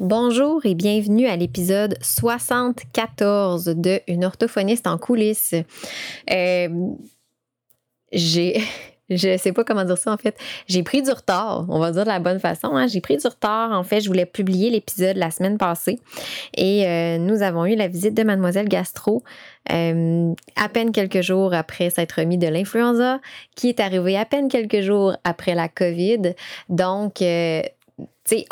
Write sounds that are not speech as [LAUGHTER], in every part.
Bonjour et bienvenue à l'épisode 74 de Une orthophoniste en coulisses. Euh, j'ai. [LAUGHS] Je sais pas comment dire ça en fait. J'ai pris du retard, on va dire de la bonne façon. Hein. J'ai pris du retard. En fait, je voulais publier l'épisode la semaine passée et euh, nous avons eu la visite de Mademoiselle Gastro euh, à peine quelques jours après s'être remis de l'influenza, qui est arrivé à peine quelques jours après la COVID. Donc,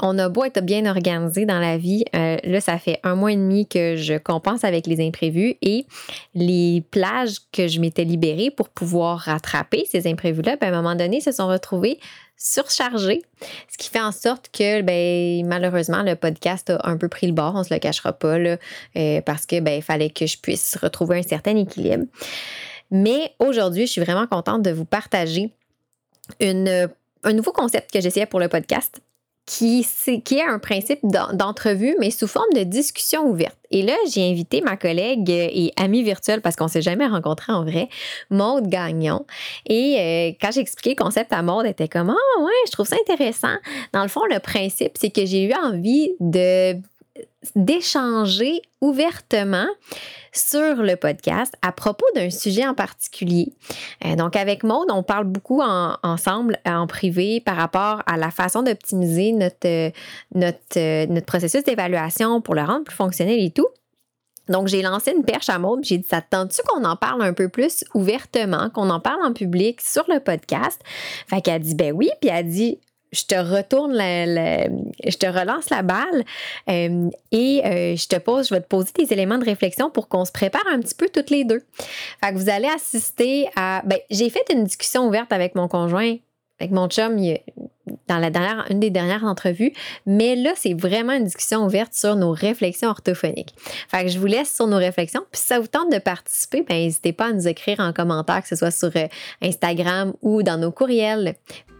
on a beau être bien organisé dans la vie, euh, là, ça fait un mois et demi que je compense avec les imprévus et les plages que je m'étais libérée pour pouvoir rattraper ces imprévus-là, ben, à un moment donné, se sont retrouvées surchargées, ce qui fait en sorte que ben, malheureusement le podcast a un peu pris le bord, on se le cachera pas euh, parce que ben, fallait que je puisse retrouver un certain équilibre. Mais aujourd'hui, je suis vraiment contente de vous partager un nouveau concept que j'essayais pour le podcast qui, qui est un principe d'entrevue, mais sous forme de discussion ouverte. Et là, j'ai invité ma collègue et amie virtuelle, parce qu'on ne s'est jamais rencontré en vrai, Maude Gagnon. Et euh, quand j'ai expliqué le concept à Maude, elle était comme Ah, ouais, je trouve ça intéressant. Dans le fond, le principe, c'est que j'ai eu envie de d'échanger ouvertement sur le podcast à propos d'un sujet en particulier. Euh, donc, avec Maude, on parle beaucoup ensemble en privé par rapport à la façon d'optimiser notre, notre, processus d'évaluation pour le rendre plus fonctionnel et tout. Donc, j'ai lancé une perche à Maude, j'ai dit, ça tente-tu qu'on en parle un peu plus ouvertement, qu'on en parle en public sur le podcast? Fait qu'elle dit, ben oui, puis elle dit, je te retourne la, je te relance la balle euh, et euh, je te pose, je vais te poser des éléments de réflexion pour qu'on se prépare un petit peu toutes les deux. Fait que vous allez assister à, ben, j'ai fait une discussion ouverte avec mon conjoint, avec mon chum, dans la dernière, une des dernières entrevues, mais là, c'est vraiment une discussion ouverte sur nos réflexions orthophoniques. Fait que je vous laisse sur nos réflexions. Puis si ça vous tente de participer, ben, n'hésitez pas à nous écrire en commentaire, que ce soit sur euh, Instagram ou dans nos courriels.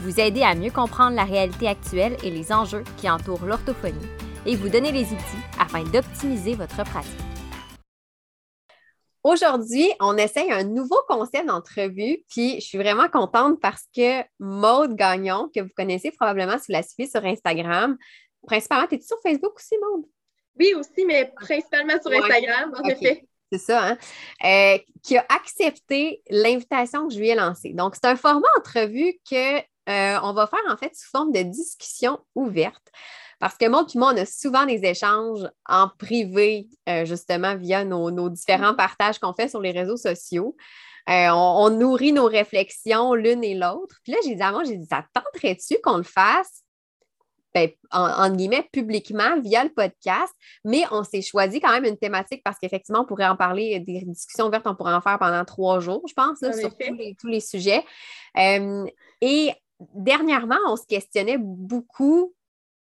Vous aider à mieux comprendre la réalité actuelle et les enjeux qui entourent l'orthophonie et vous donner les outils afin d'optimiser votre pratique. Aujourd'hui, on essaye un nouveau concept d'entrevue, puis je suis vraiment contente parce que Maude Gagnon, que vous connaissez probablement si vous la suivez sur Instagram, principalement, es-tu sur Facebook aussi, Maude? Oui, aussi, mais principalement sur Instagram, en effet. C'est ça, hein? Euh, qui a accepté l'invitation que je lui ai lancée. Donc, c'est un format entrevue que euh, on va faire en fait sous forme de discussion ouverte. Parce que moi on a souvent des échanges en privé, euh, justement, via nos, différents partages qu'on fait sur les réseaux sociaux. Euh, on, nourrit nos réflexions l'une et l'autre. Puis là, j'ai dit à moi, j'ai dit, ça tenterait-tu qu'on le fasse, ben, en, guillemets, publiquement via le podcast, mais on s'est choisi quand même une thématique parce qu'effectivement, on pourrait en parler, des discussions ouvertes, on pourrait en faire pendant trois jours, je pense, sur tous les, sujets. et dernièrement, on se questionnait beaucoup,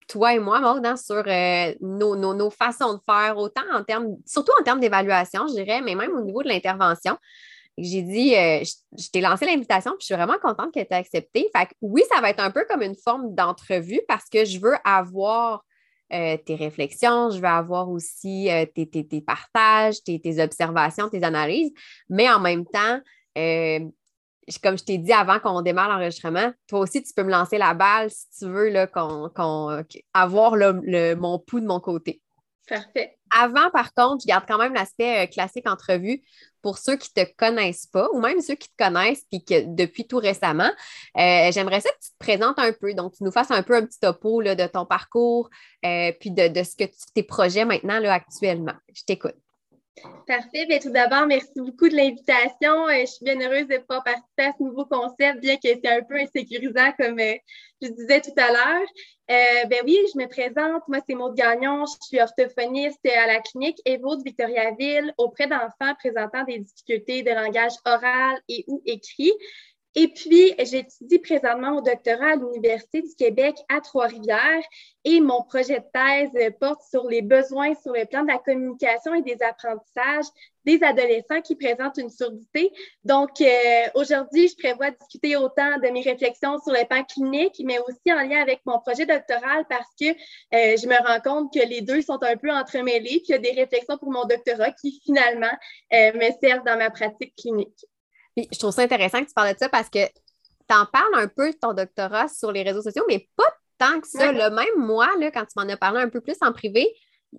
toi et moi, Maud, sur euh, nos, façons de faire, autant en termes, surtout en termes d'évaluation, je dirais, mais même au niveau de l'intervention. J'ai dit, euh, je, t'ai lancé l'invitation, puis je suis vraiment contente qu'elle t'ait accepté. Fait que oui, ça va être un peu comme une forme d'entrevue parce que je veux avoir euh, tes réflexions, je veux avoir aussi tes, tes, partages, tes, tes, observations, tes analyses, mais en même temps, comme je t'ai dit avant qu'on démarre l'enregistrement, toi aussi, tu peux me lancer la balle si tu veux là, avoir le, mon pouls de mon côté. Parfait. Avant, par contre, je garde quand même l'aspect euh, classique entrevue pour ceux qui ne te connaissent pas ou même ceux qui te connaissent puis que depuis tout récemment. Euh, j'aimerais ça que tu te présentes un peu. Donc, tu nous fasses un peu un petit topo là, de ton parcours euh, puis de, de, ce que tu, tes projets maintenant là, actuellement. Je t'écoute. Parfait. Bien, tout d'abord, merci beaucoup de l'invitation. Euh, je suis bien heureuse de pouvoir participer à ce nouveau concept, bien que c'est un peu insécurisant, comme euh, je disais tout à l'heure. Euh, ben oui, je me présente. Moi, c'est Maud Gagnon. Je suis orthophoniste à la clinique Evo de Victoriaville auprès d'enfants présentant des difficultés de langage oral et ou écrit. Et puis, j'étudie présentement au doctorat à l'Université du Québec à Trois-Rivières et mon projet de thèse porte sur les besoins sur le plan de la communication et des apprentissages des adolescents qui présentent une surdité. Donc, euh, aujourd'hui, je prévois discuter autant de mes réflexions sur le plan clinique, mais aussi en lien avec mon projet doctoral parce que euh, je me rends compte que les deux sont un peu entremêlés, puis y a des réflexions pour mon doctorat qui finalement euh, me servent dans ma pratique clinique. Puis, je trouve ça intéressant que tu parles de ça parce que tu en parles un peu de ton doctorat sur les réseaux sociaux, mais pas tant que ça. Le même moi, là, quand tu m'en as parlé un peu plus en privé,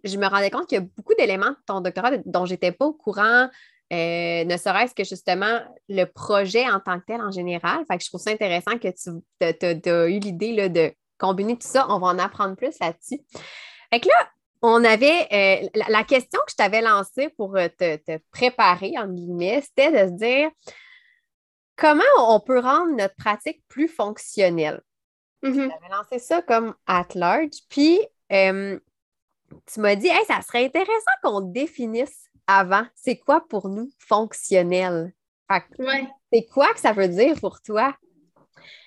je me rendais compte qu'il y a beaucoup d'éléments de ton doctorat dont je n'étais pas au courant, euh, ne serait-ce que justement le projet en tant que tel en général. Fait que je trouve ça intéressant que tu as eu l'idée de combiner tout ça. On va en apprendre plus là-dessus. Fait que là, on avait euh, la, question que je t'avais lancée pour euh, te, préparer, en guillemets, c'était de se dire comment on peut rendre notre pratique plus fonctionnelle? J'avais lancé ça comme at large. Puis, tu m'as dit, hey, ça serait intéressant qu'on définisse avant, c'est quoi pour nous fonctionnel? C'est quoi que ça veut dire pour toi?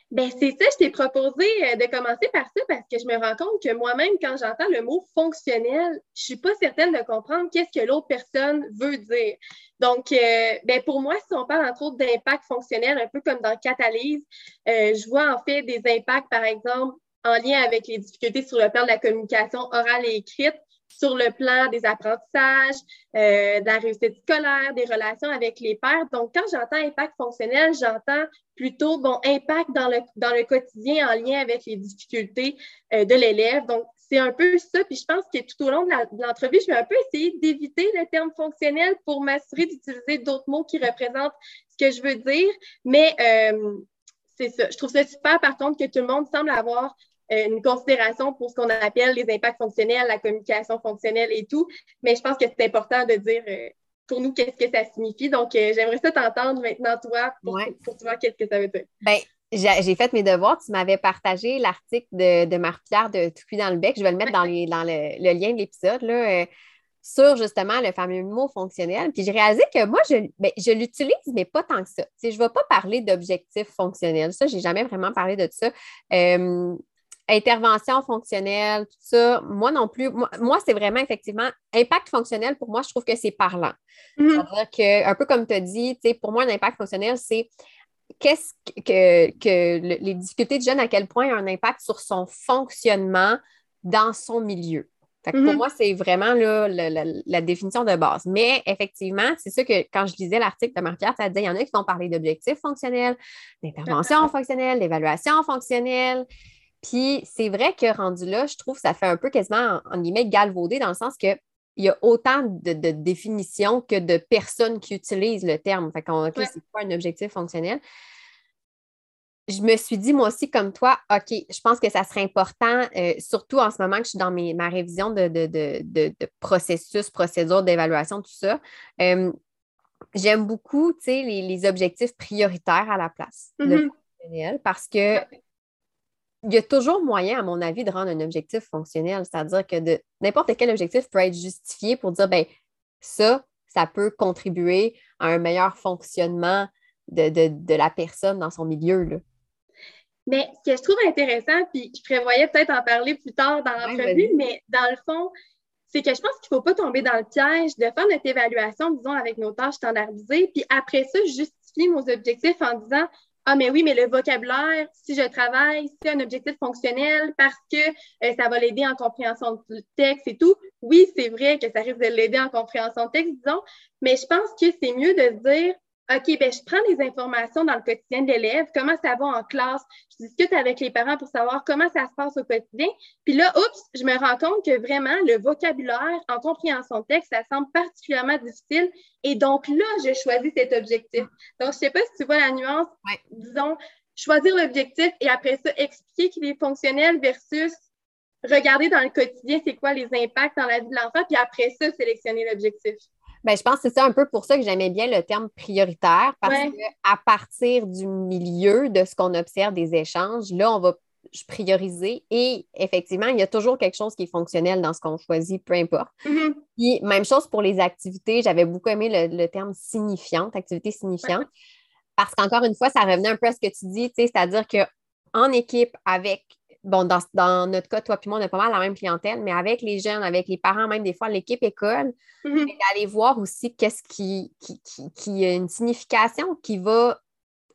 Ben c'est ça, je t'ai proposé euh, de commencer par ça parce que je me rends compte que moi-même, quand j'entends le mot fonctionnel, je suis pas certaine de comprendre qu'est-ce que l'autre personne veut dire. Donc, euh, ben pour moi, si on parle entre autres d'impact fonctionnel, un peu comme dans Catalyse, euh, je vois en fait des impacts, par exemple, en lien avec les difficultés sur le plan de la communication orale et écrite, sur le plan des apprentissages, euh, de la réussite scolaire, des relations avec les pairs. Donc, quand j'entends impact fonctionnel, j'entends plutôt bon impact dans le, dans le quotidien en lien avec les difficultés euh, de l'élève. Donc, c'est un peu ça. Puis je pense que tout au long de l'entrevue, je vais un peu essayer d'éviter le terme fonctionnel pour m'assurer d'utiliser d'autres mots qui représentent ce que je veux dire. Mais euh, c'est ça. Je trouve ça super, par contre, que tout le monde semble avoir une considération pour ce qu'on appelle les impacts fonctionnels, la communication fonctionnelle et tout. Mais je pense que c'est important de dire euh, pour nous qu'est-ce que ça signifie. Donc, euh, j'aimerais ça t'entendre maintenant, toi, pour, pour, voir qu'est-ce que ça veut dire? Bien, j'ai fait mes devoirs. Tu m'avais partagé l'article de, de Marie-Pierre de Tout cuit dans le bec. Je vais le mettre dans, les, dans le, lien de l'épisode. Sur justement le fameux mot fonctionnel. Puis j'ai réalisé que moi, je, ben, je l'utilise, mais pas tant que ça. je ne vais pas parler d'objectifs fonctionnels. Ça, je n'ai jamais vraiment parlé de ça intervention fonctionnelle, tout ça, moi non plus. Moi, c'est vraiment effectivement impact fonctionnel, pour moi, je trouve que c'est parlant. Mm-hmm. C'est-à-dire que, un peu comme tu as dit, pour moi, un impact fonctionnel, c'est qu'est-ce que, que les difficultés de jeune, à quel point a un impact sur son fonctionnement dans son milieu. Pour mm-hmm. moi, c'est vraiment là, la, définition de base. Mais effectivement, c'est ça que quand je lisais l'article de Marie-Pierre, ça disait il y en a qui vont parler d'objectifs fonctionnels, d'intervention fonctionnelle, d'évaluation fonctionnelle. Puis c'est vrai que rendu là, je trouve que ça fait un peu quasiment, en, guillemets, galvaudé dans le sens que il y a autant de, définitions que de personnes qui utilisent le terme. Fait qu'on, OK, c'est pas un objectif fonctionnel. Je me suis dit, moi aussi, comme toi, OK, je pense que ça serait important, euh, surtout en ce moment que je suis dans ma révision de, de, processus, procédure d'évaluation, tout ça. Euh, j'aime beaucoup, les, objectifs prioritaires à la place mm-hmm. parce que il y a toujours moyen, à mon avis, de rendre un objectif fonctionnel. C'est-à-dire que n'importe quel objectif peut être justifié pour dire, ben ça, ça peut contribuer à un meilleur fonctionnement de, la personne dans son milieu. Là. Mais ce que je trouve intéressant, puis je prévoyais peut-être en parler plus tard dans l'entrevue, mais dans le fond, c'est que je pense qu'il ne faut pas tomber dans le piège de faire notre évaluation, disons, avec nos tâches standardisées, puis après ça, justifier nos objectifs en disant ah, mais oui, mais le vocabulaire, si je travaille, c'est un objectif fonctionnel parce que euh, ça va l'aider en compréhension du texte et tout. Oui, c'est vrai que ça risque de l'aider en compréhension de texte, disons, mais je pense que c'est mieux de se dire OK, ben, je prends des informations dans le quotidien de l'élève, comment ça va en classe, je discute avec les parents pour savoir comment ça se passe au quotidien. Puis là, oups, je me rends compte que vraiment, le vocabulaire en compréhension de texte, ça semble particulièrement difficile. Et donc là, je choisis cet objectif. Donc, je ne sais pas si tu vois la nuance. Disons, choisir l'objectif et après ça, expliquer qu'il est fonctionnel versus regarder dans le quotidien c'est quoi les impacts dans la vie de l'enfant, puis après ça, sélectionner l'objectif. Ben, je pense que c'est ça un peu pour ça que j'aimais bien le terme prioritaire, parce qu'à partir du milieu de ce qu'on observe des échanges, là, on va prioriser et effectivement, il y a toujours quelque chose qui est fonctionnel dans ce qu'on choisit, peu importe. Mm-hmm. Puis, même chose pour les activités, j'avais beaucoup aimé le, terme signifiante, activité signifiante. Parce qu'encore une fois, ça revenait un peu à ce que tu dis, c'est-à-dire qu'en équipe, avec, bon, dans, notre cas, toi et moi, on a pas mal la même clientèle, mais avec les jeunes, avec les parents, même des fois, l'équipe école, mm-hmm. d'aller voir aussi qu'est-ce qui, qui, qui, a une signification qui va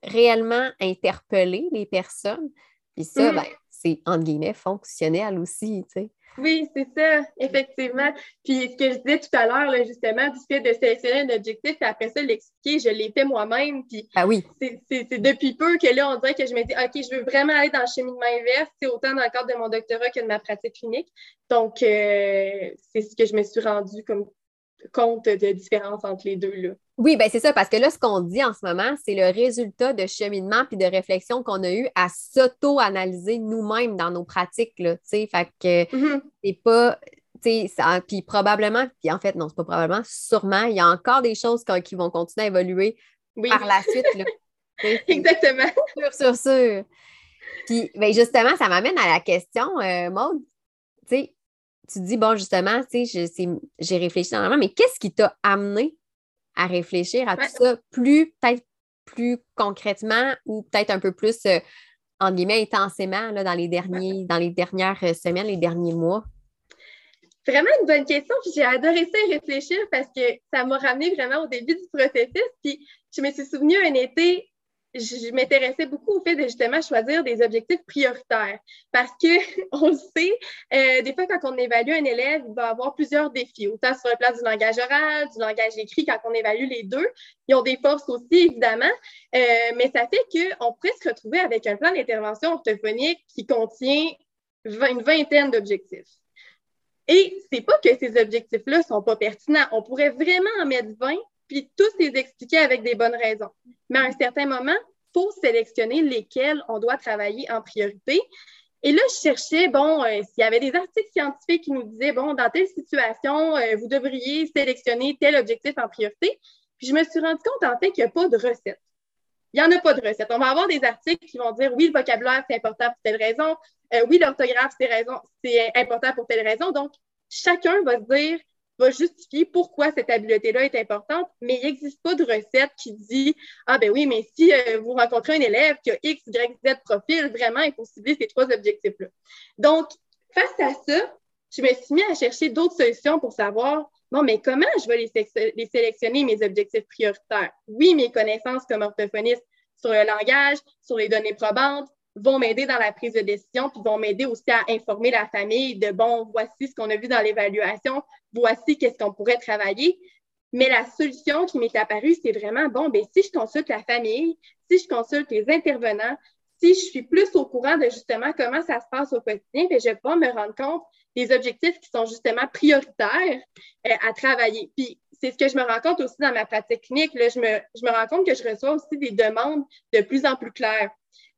réellement interpeller les personnes. Puis ça, mm-hmm. ben, c'est, entre guillemets, fonctionnel aussi, tu sais. Oui, c'est ça, effectivement. Puis ce que je disais tout à l'heure, justement, du fait de sélectionner un objectif, et après ça, l'expliquer, je l'ai fait moi-même. Puis ah oui. c'est depuis peu que là, on dirait que je me dis, OK, je veux vraiment aller dans le cheminement inverse, c'est autant dans le cadre de mon doctorat que de ma pratique clinique. Donc, euh, c'est ce que je me suis rendu comme compte de différence entre les deux. Là. Oui, bien c'est ça, parce que là, ce qu'on dit en ce moment, c'est le résultat de cheminement puis de réflexion qu'on a eu à s'auto-analyser nous-mêmes dans nos pratiques. Là, fait que mm-hmm. c'est pas. Puis probablement, puis en fait, non, c'est pas probablement, sûrement, il y a encore des choses qui vont continuer à évoluer par la suite. Là. [LAUGHS] Exactement. Sûr, sûr, sûr. Puis, ben justement, ça m'amène à la question, euh, Maude, tu sais, tu dis, bon, justement, tu sais, j'ai réfléchi dans la mais qu'est-ce qui t'a amené à réfléchir à tout ça plus, peut-être plus concrètement ou peut-être un peu plus, euh, en guillemets, intensément là, dans, les derniers, dans les dernières euh, semaines, les derniers mois? Vraiment une bonne question. Puis j'ai adoré ça réfléchir parce que ça m'a ramené vraiment au début du processus. Puis je me suis souvenu un été, je, m'intéressais beaucoup au fait de justement choisir des objectifs prioritaires parce que [LAUGHS] on le sait, euh, des fois quand on évalue un élève, il va avoir plusieurs défis, autant sur le plan du langage oral, du langage écrit, quand on évalue les deux. Ils ont des forces aussi, évidemment, euh, mais ça fait qu'on pourrait se retrouver avec un plan d'intervention orthophonique qui contient une vingtaine d'objectifs. Et c'est pas que ces objectifs-là sont pas pertinents. On pourrait vraiment en mettre 20 puis tous les expliquer avec des bonnes raisons. Mais à un certain moment, il faut sélectionner lesquels on doit travailler en priorité. Et là, je cherchais, bon, euh, s'il y avait des articles scientifiques qui nous disaient, bon, dans telle situation, euh, vous devriez sélectionner tel objectif en priorité. Puis je me suis rendu compte, en fait, qu'il n'y a pas de recette. Il n'y en a pas de recette. On va avoir des articles qui vont dire, oui, le vocabulaire, c'est important pour telle raison. Euh, oui, l'orthographe, c'est important pour telle raison. Donc, chacun va se dire, va justifier pourquoi cette habileté-là est importante, mais il n'existe pas de recette qui dit Ah, ben oui, mais si euh, vous rencontrez un élève qui a X, Y, Z profil, vraiment, il faut cibler ces trois objectifs-là. Donc, face à ça, je me suis mis à chercher d'autres solutions pour savoir Bon, mais comment je vais les, les sélectionner, mes objectifs prioritaires? Oui, mes connaissances comme orthophoniste sur le langage, sur les données probantes, vont m'aider dans la prise de décision, puis vont m'aider aussi à informer la famille de bon, voici ce qu'on a vu dans l'évaluation, voici qu'est-ce qu'on pourrait travailler. Mais la solution qui m'est apparue, c'est vraiment bon, ben si je consulte la famille, si je consulte les intervenants, si je suis plus au courant de justement comment ça se passe au quotidien, ben je vais pas me rendre compte des objectifs qui sont justement prioritaires euh, à travailler. Puis c'est ce que je me rends compte aussi dans ma pratique clinique. Là, je, me, je me rends compte que je reçois aussi des demandes de plus en plus claires.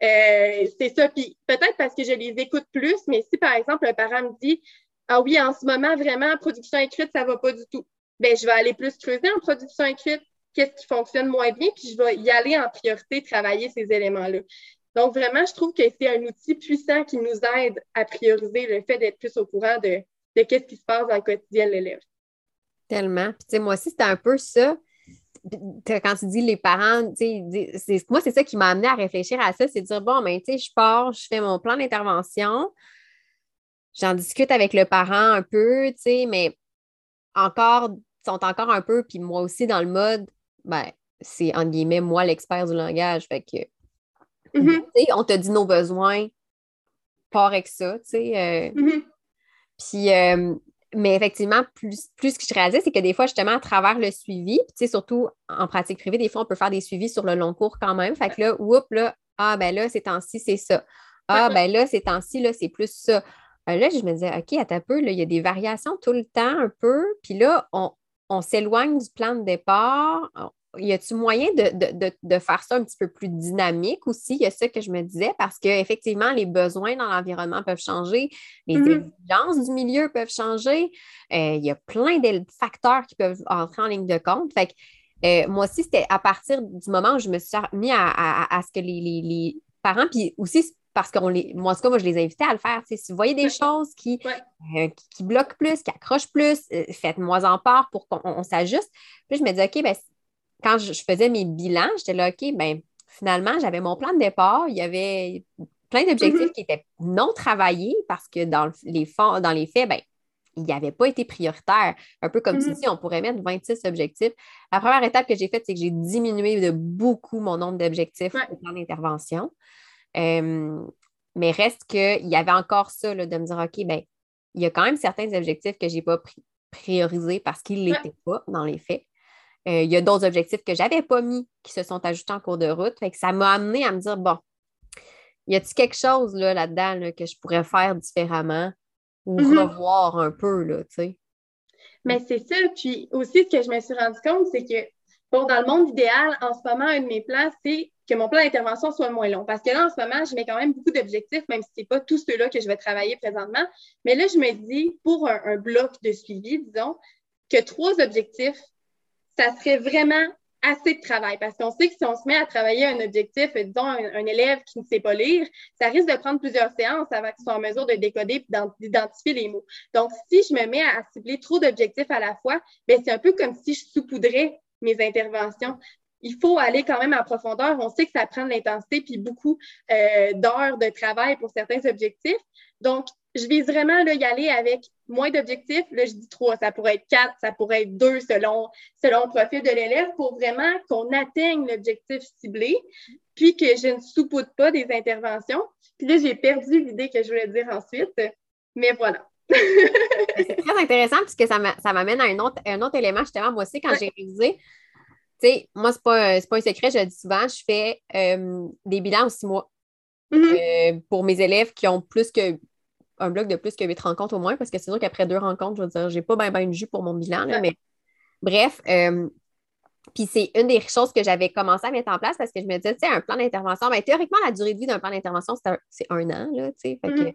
Euh, c'est ça. Puis peut-être parce que je les écoute plus, mais si par exemple un parent me dit Ah oui, en ce moment, vraiment, production écrite, ça ne va pas du tout. Bien, je vais aller plus creuser en production écrite, qu'est-ce qui fonctionne moins bien, puis je vais y aller en priorité, travailler ces éléments-là. Donc, vraiment, je trouve que c'est un outil puissant qui nous aide à prioriser le fait d'être plus au courant de, de qu'est-ce qui se passe dans le quotidien de l'élève. Tellement. Puis, tu sais, moi aussi, c'était un peu ça quand tu dis les parents, moi, c'est ça qui m'a amené à réfléchir à ça, c'est de dire, bon, mais ben, tu sais, je pars, je fais mon plan d'intervention, j'en discute avec le parent un peu, tu sais, mais encore, sont encore un peu, puis moi aussi dans le mode, ben, c'est entre guillemets, moi l'expert du langage, fait que, mm-hmm. on te dit nos besoins, pas avec ça, tu sais. Euh, mm-hmm. Puis, euh, mais effectivement, plus, plus ce que je réalisais, c'est que des fois, justement, à travers le suivi, puis surtout en pratique privée, des fois, on peut faire des suivis sur le long cours quand même. Fait que là, oups, là, ah, ben là, ces temps-ci, c'est ça. Ah, ben là, ces temps-ci, là, c'est plus ça. Euh, là, je me disais, OK, à ta peu, là, il y a des variations tout le temps un peu. Puis là, on, on s'éloigne du plan de départ y a-t-il moyen de, faire ça un petit peu plus dynamique aussi? Il y a ça que je me disais, parce qu'effectivement, les besoins dans l'environnement peuvent changer, les mm-hmm. exigences du milieu peuvent changer. Euh, il y a plein de facteurs qui peuvent entrer en ligne de compte. Fait que, euh, moi aussi, c'était à partir du moment où je me suis mis à, ce que les, parents, puis aussi parce que les, moi, en tout cas, moi, je les invitais à le faire. Si vous voyez des choses qui, euh, qui, bloquent plus, qui accrochent plus, faites-moi en part pour qu'on s'ajuste. Puis je me disais, OK, ben, quand je, faisais mes bilans, j'étais là, OK, ben finalement, j'avais mon plan de départ. Il y avait plein d'objectifs mm-hmm. qui étaient non travaillés parce que dans les, dans les faits, ben, il avait pas été prioritaire. Un peu comme tu dis, on pourrait mettre 26 objectifs. La première étape que j'ai faite, c'est que j'ai diminué de beaucoup mon nombre d'objectifs au plan d'intervention. mais reste qu'il y avait encore ça de me dire, OK, ben, il y a quand même certains objectifs que je n'ai pas priorisés parce qu'ils ne l'étaient pas dans les faits. Euh, il y a d'autres objectifs que je n'avais pas mis qui se sont ajoutés en cours de route. Fait que ça m'a amené à me dire, bon, y a-t-il quelque chose là, dedans que je pourrais faire différemment ou mm-hmm. revoir un peu, là, tu sais? Mais c'est ça. Puis aussi, ce que je me suis rendu compte, c'est que, bon, dans le monde idéal, en ce moment, un de mes plans, c'est que mon plan d'intervention soit moins long. Parce que là, en ce moment, je mets quand même beaucoup d'objectifs, même si ce n'est pas tous ceux-là que je vais travailler présentement. Mais là, je me dis, pour un, bloc de suivi, disons, que trois objectifs, ça serait vraiment assez de travail. Parce qu'on sait que si on se met à travailler un objectif, disons, un, élève qui ne sait pas lire, ça risque de prendre plusieurs séances avant qu'il soit en mesure de décoder et d'identifier les mots. Donc, si je me mets à cibler trop d'objectifs à la fois, ben, c'est un peu comme si je saupoudrais mes interventions il faut aller quand même en profondeur. On sait que ça prend de l'intensité puis beaucoup euh, d'heures de travail pour certains objectifs. Donc, je vise vraiment là, y aller avec moins d'objectifs. Là, je dis trois, ça pourrait être quatre, ça pourrait être deux selon, selon le profil de l'élève pour vraiment qu'on atteigne l'objectif ciblé, puis que je ne soupoute pas des interventions. Puis là, j'ai perdu l'idée que je voulais dire ensuite, mais voilà. [LAUGHS] c'est très intéressant puisque ça m'amène à un autre, un autre élément. Justement, moi aussi, quand j'ai révisé, tu sais, moi, ce n'est pas, pas, un secret, je le dis souvent, je fais euh, des bilans en six mois mm-hmm. euh, pour mes élèves qui ont plus que un bloc de plus que huit rencontres au moins, parce que c'est sûr qu'après deux rencontres, je veux dire, j'ai pas bien ben une jus pour mon bilan, mais bref. Euh, puis c'est une des choses que j'avais commencé à mettre en place parce que je me disais, tu sais, un plan d'intervention, ben, théoriquement, la durée de vie d'un plan d'intervention, c'est un, an, là, tu sais. Mm-hmm.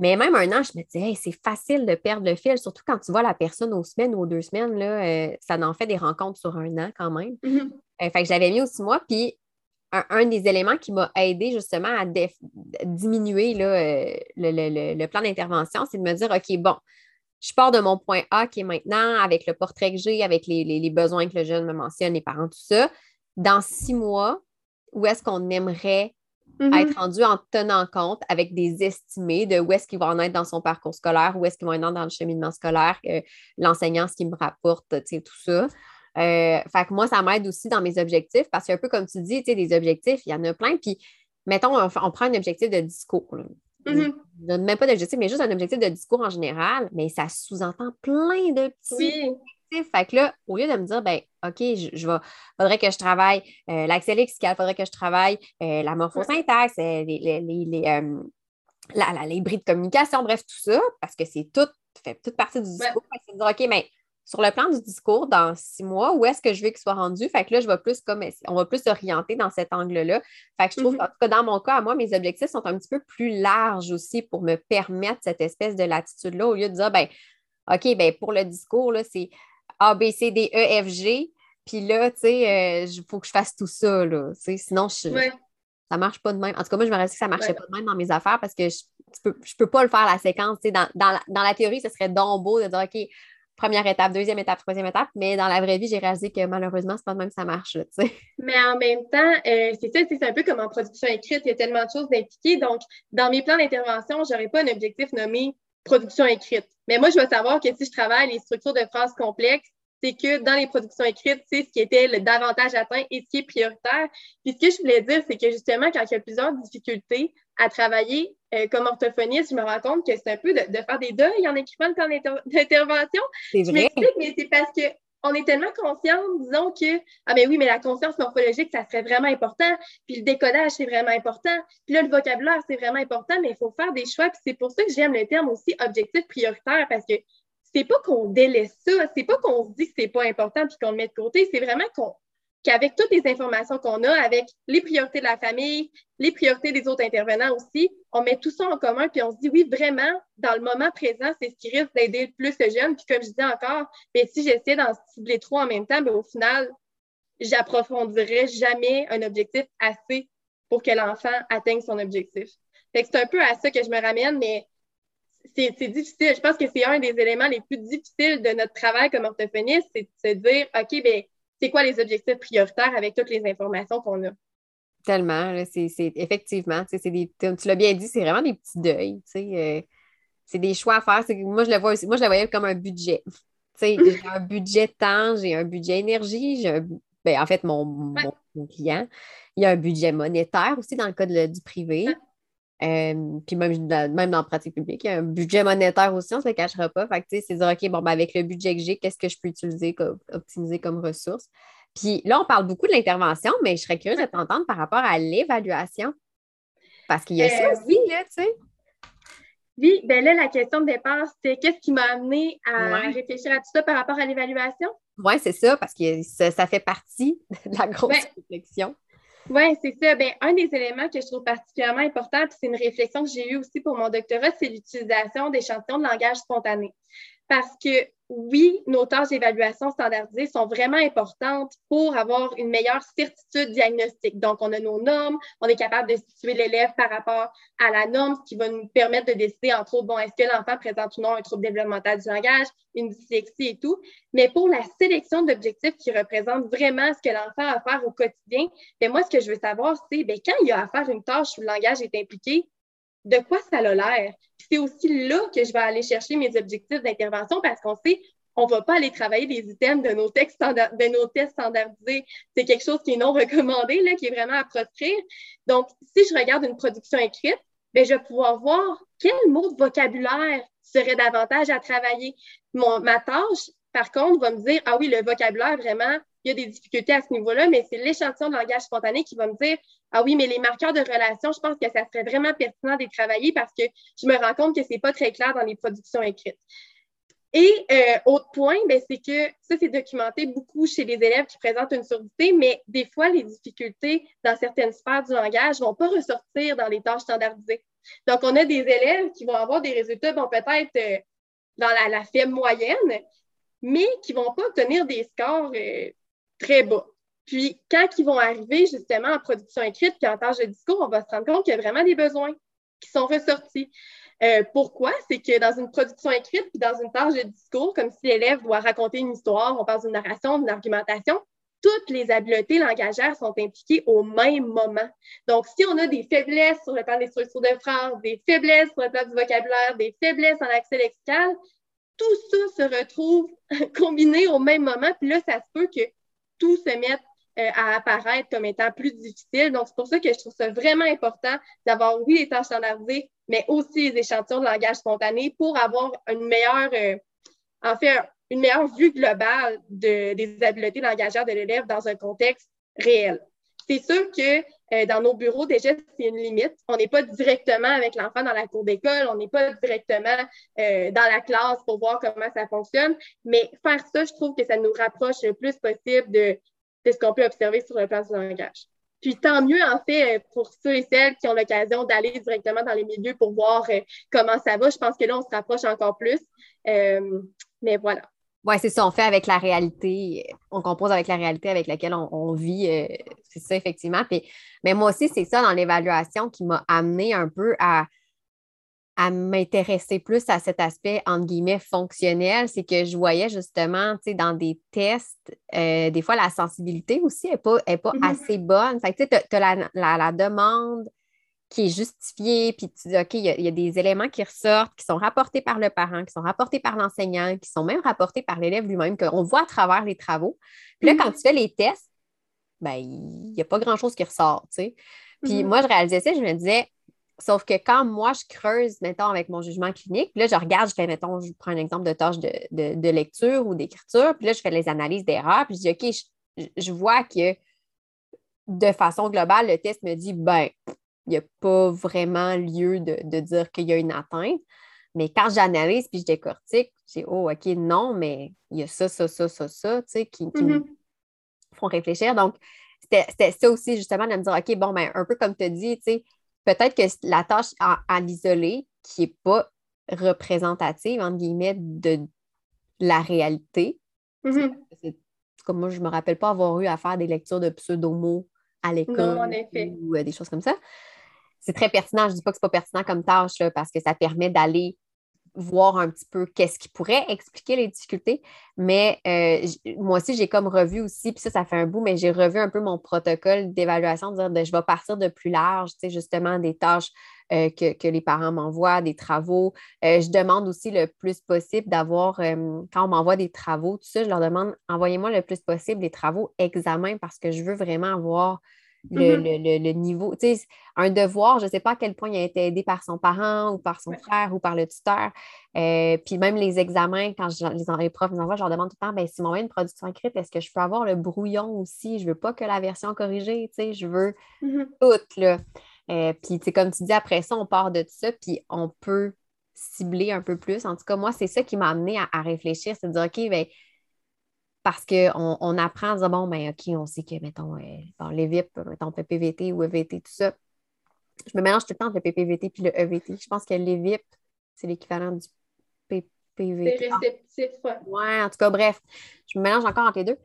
Mais même un an, je me disais, c'est facile de perdre le fil, surtout quand tu vois la personne aux semaines ou aux deux semaines, là, euh, ça en fait des rencontres sur un an quand même. Mm-hmm. Euh, fait que je l'avais mis aussi moi, puis un, des éléments qui m'a aidé justement à diminuer euh, le, plan d'intervention, c'est de me dire, OK, bon, je pars de mon point A qui est maintenant avec le portrait que j'ai, avec les, besoins que le jeune me mentionne, les parents, tout ça. Dans six mois, où est-ce qu'on aimerait Mm-hmm. être rendu en tenant compte avec des estimés de où est-ce qu'il va en être dans son parcours scolaire, où est-ce qu'il va en être dans le cheminement scolaire, euh, l'enseignant, ce qui me rapporte, tout ça. Euh, fait que moi, ça m'aide aussi dans mes objectifs parce qu'un peu comme tu dis, des objectifs, il y en a plein. Puis, mettons, on, prend un objectif de discours. Mm-hmm. Même pas d'objectif, mais juste un objectif de discours en général, mais ça sous-entend plein de petits fait que là, au lieu de me dire, ben, OK, je, vais, faudrait que je travaille euh, l'accès lexical, faudrait que je travaille euh, la morphosyntaxe, euh, les, les, les, la, la, les bris de communication, bref, tout ça, parce que c'est tout, fait toute partie du discours. C'est de dire, OK, mais sur le plan du discours, dans six mois, où est-ce que je veux qu'il soit rendu? Fait que là, je vais plus comme on va plus s'orienter dans cet angle-là. Fait que je trouve, mm-hmm. en tout cas, dans mon cas, à moi, mes objectifs sont un petit peu plus larges aussi pour me permettre cette espèce de latitude-là, au lieu de dire, ben, OK, ben pour le discours, c'est a, B, C, D, E, F, G. Puis là, tu sais, il euh, faut que je fasse tout ça, là. Sinon, je, ne ça marche pas de même. En tout cas, moi, je me reste que ça marchait pas de même dans mes affaires parce que je ne peux, peux, pas le faire la séquence. Dans, dans, la, dans, la, théorie, ce serait donc beau de dire, OK, première étape, deuxième étape, troisième étape, mais dans la vraie vie, j'ai réalisé que malheureusement, c'est pas de même que ça marche. Mais en même temps, euh, c'est ça, c'est un peu comme en production écrite, il y a tellement de choses d'impliquer. Donc, dans mes plans d'intervention, je n'aurais pas un objectif nommé production écrite. Mais moi, je veux savoir que si je travaille les structures de phrases complexes, c'est que dans les productions écrites, c'est ce qui était le davantage atteint et ce qui est prioritaire. Puis ce que je voulais dire, c'est que justement, quand il y a plusieurs difficultés à travailler euh, comme orthophoniste, je me rends compte que c'est un peu de, faire des deuils en écrivant le plan [LAUGHS] d'intervention. Je m'explique, mais c'est parce que on est tellement conscient, disons que, ah ben oui, mais la conscience morphologique, ça serait vraiment important, puis le décodage, c'est vraiment important, puis là, le vocabulaire, c'est vraiment important, mais il faut faire des choix, puis c'est pour ça que j'aime le terme aussi objectif prioritaire, parce que c'est pas qu'on délaisse ça, c'est pas qu'on se dit que c'est pas important puis qu'on le met de côté, c'est vraiment qu'on qu'avec toutes les informations qu'on a, avec les priorités de la famille, les priorités des autres intervenants aussi, on met tout ça en commun, puis on se dit, oui, vraiment, dans le moment présent, c'est ce qui risque d'aider le plus le jeune. Puis comme je dis encore, mais si j'essaie d'en cibler trois en même temps, bien, au final, j'approfondirais jamais un objectif assez pour que l'enfant atteigne son objectif. c'est un peu à ça que je me ramène, mais c'est difficile. Je pense que c'est un des éléments les plus difficiles de notre travail comme orthophoniste, c'est de se dire, OK, ben, c'est quoi les objectifs prioritaires avec toutes les informations qu'on a? Tellement. C'est effectivement, des, tu l'as bien dit, c'est vraiment des petits deuils. Euh, c'est des choix à faire. Moi, je le vois aussi. Moi, je le voyais comme un budget. [LAUGHS] j'ai un budget temps, j'ai un budget énergie, j'ai ben, en fait, mon, client, il y a un budget monétaire aussi dans le cas du privé. Euh, puis même, même dans la pratique publique, il y a un budget monétaire aussi, on ne se le cachera pas. Fait que, c'est dire, OK, bon, ben, avec le budget que j'ai, qu'est-ce que je peux utiliser, optimiser comme ressource? Puis là, on parle beaucoup de l'intervention, mais je serais curieuse de t'entendre par rapport à l'évaluation. Parce qu'il y a ça euh, aussi, là, tu sais. Oui, bien là, la question de départ, c'était qu'est-ce qui m'a amené à réfléchir à tout ça par rapport à l'évaluation? Oui, c'est ça, parce que ça, fait partie [LAUGHS] de la grosse réflexion. Oui, c'est ça. Bien, un des éléments que je trouve particulièrement important, c'est une réflexion que j'ai eue aussi pour mon doctorat, c'est l'utilisation d'échantillons de langage spontané. Parce que oui, nos tâches d'évaluation standardisées sont vraiment importantes pour avoir une meilleure certitude diagnostique. Donc, on a nos normes, on est capable de situer l'élève par rapport à la norme, ce qui va nous permettre de décider, entre autres, bon, est-ce que l'enfant présente ou non un trouble développemental du langage, une dyslexie et tout. Mais pour la sélection d'objectifs qui représentent vraiment ce que l'enfant a à faire au quotidien, bien, moi, ce que je veux savoir, c'est bien, quand il a à faire une tâche où le langage est impliqué, de quoi ça a l'air. C'est aussi là que je vais aller chercher mes objectifs d'intervention parce qu'on sait, on ne va pas aller travailler des items de nos, textes tests standardisés. C'est quelque chose qui est non recommandé, là, qui est vraiment à proscrire. Donc, si je regarde une production écrite, bien, je vais pouvoir voir quel mot de vocabulaire serait davantage à travailler. Mon, ma tâche, par contre, va me dire, ah oui, le vocabulaire, vraiment, il y a des difficultés à ce niveau-là, mais c'est l'échantillon de langage spontané qui va me dire Ah oui, mais les marqueurs de relation, je pense que ça serait vraiment pertinent d'y travailler parce que je me rends compte que ce n'est pas très clair dans les productions écrites. Et euh, autre point, ben, c'est que ça, c'est documenté beaucoup chez les élèves qui présentent une surdité, mais des fois, les difficultés dans certaines sphères du langage ne vont pas ressortir dans les tâches standardisées. Donc, on a des élèves qui vont avoir des résultats, bon, peut-être euh, dans la, la, faible moyenne, mais qui ne vont pas obtenir des scores euh, très bas. Puis, quand ils vont arriver justement en production écrite puis en tâche de discours, on va se rendre compte qu'il y a vraiment des besoins qui sont ressortis. Euh, pourquoi? C'est que dans une production écrite puis dans une tâche de discours, comme si l'élève doit raconter une histoire, on parle d'une narration, d'une argumentation, toutes les habiletés langagères sont impliquées au même moment. Donc, si on a des faiblesses sur le plan des structures de phrases, des faiblesses sur le plan du vocabulaire, des faiblesses en accès lexical, tout ça se retrouve [LAUGHS] combiné au même moment. Puis là, ça se peut que tout se mette euh, à apparaître comme étant plus difficile. Donc, c'est pour ça que je trouve ça vraiment important d'avoir, oui, les tâches standardisées, mais aussi les échantillons de langage spontané pour avoir une meilleure, euh, en fait, une meilleure vue globale de, des habiletés langagères de l'élève dans un contexte réel. C'est sûr que euh, dans nos bureaux, déjà, c'est une limite. On n'est pas directement avec l'enfant dans la cour d'école, on n'est pas directement dans la classe pour voir comment ça fonctionne, mais faire ça, je trouve que ça nous rapproche le plus possible de, c'est ce qu'on peut observer sur le plan du langage. Puis tant mieux, en fait, pour ceux et celles qui ont l'occasion d'aller directement dans les milieux pour voir euh, comment ça va. Je pense que là, on se rapproche encore plus. Euh, mais voilà. Oui, c'est ça, on fait avec la réalité, on compose avec la réalité avec laquelle on, vit. Euh, c'est ça, effectivement. mais moi aussi, c'est ça dans l'évaluation qui m'a amené un peu à, à m'intéresser plus à cet aspect, entre guillemets, fonctionnel, c'est que je voyais justement, tu sais, dans des tests, euh, des fois, la sensibilité aussi n'est pas, est pas mm-hmm. assez bonne. Fait tu as, la, demande qui est justifiée, puis tu dis, OK, il y, a des éléments qui ressortent, qui sont rapportés par le parent, qui sont rapportés par l'enseignant, qui sont même rapportés par l'élève lui-même, qu'on voit à travers les travaux. Puis là, quand mm-hmm. tu fais les tests, ben, il n'y a pas grand-chose qui ressort, tu sais. Puis mm-hmm. moi, je réalisais ça, je me disais, Sauf que quand moi, je creuse, mettons, avec mon jugement clinique, là, je regarde, je fais, mettons, je prends un exemple de tâche de, lecture ou d'écriture, puis là, je fais les analyses d'erreurs, puis je dis, OK, je, vois que de façon globale, le test me dit, ben, n'y a pas vraiment lieu de, dire qu'il y a une atteinte. Mais quand j'analyse puis je décortique, je dis, oh, OK, non, mais il y a ça, ça, ça, ça, ça, tu sais, qui, me mm-hmm. font réfléchir. Donc, c'était ça aussi, justement, de me dire, OK, bon, ben, un peu comme tu as dit, tu sais, peut-être que la tâche à, l'isoler, qui n'est pas représentative, entre guillemets, de la réalité. Mm-hmm. Comme moi, je ne me rappelle pas avoir eu à faire des lectures de pseudo-mots à l'école ou euh, des choses comme ça. C'est très pertinent. Je ne dis pas que ce n'est pas pertinent comme tâche parce que ça permet d'aller voir un petit peu qu'est-ce qui pourrait expliquer les difficultés. Mais euh, moi aussi, j'ai comme revu aussi, puis ça, ça fait un bout, mais j'ai revu un peu mon protocole d'évaluation, de dire de, je vais partir de plus large, tu sais, justement, des tâches euh, que, les parents m'envoient, des travaux. Euh, je demande aussi le plus possible d'avoir, quand on m'envoie des travaux, tout ça, je leur demande, envoyez-moi le plus possible des travaux examens parce que je veux vraiment avoir Mm-hmm. le, niveau. Tu sais, un devoir, je ne sais pas à quel point il a été aidé par son parent ou par son frère ou par le tuteur. Euh, puis même les examens, quand je, les, les profs nous envoient, je leur demande tout le temps ben, si mon une production écrite, est-ce que je peux avoir le brouillon aussi? Je ne veux pas que la version corrigée, tu sais, je veux mm-hmm. tout. Là. Euh, puis, comme tu dis, après ça, on part de tout ça, puis on peut cibler un peu plus. En tout cas, moi, c'est ça qui m'a amené à, réfléchir, c'est de dire, OK, ben, parce qu'on on apprend à dire, bon, ben, OK, on sait que, mettons, euh, les VIP, mettons, PPVT ou EVT, tout ça. Je me mélange tout le temps entre le PPVT et le EVT. Je pense que les VIP, c'est l'équivalent du PPVT. C'est réceptif, ouais. Ouais, en tout cas, bref, je me mélange encore entre les deux.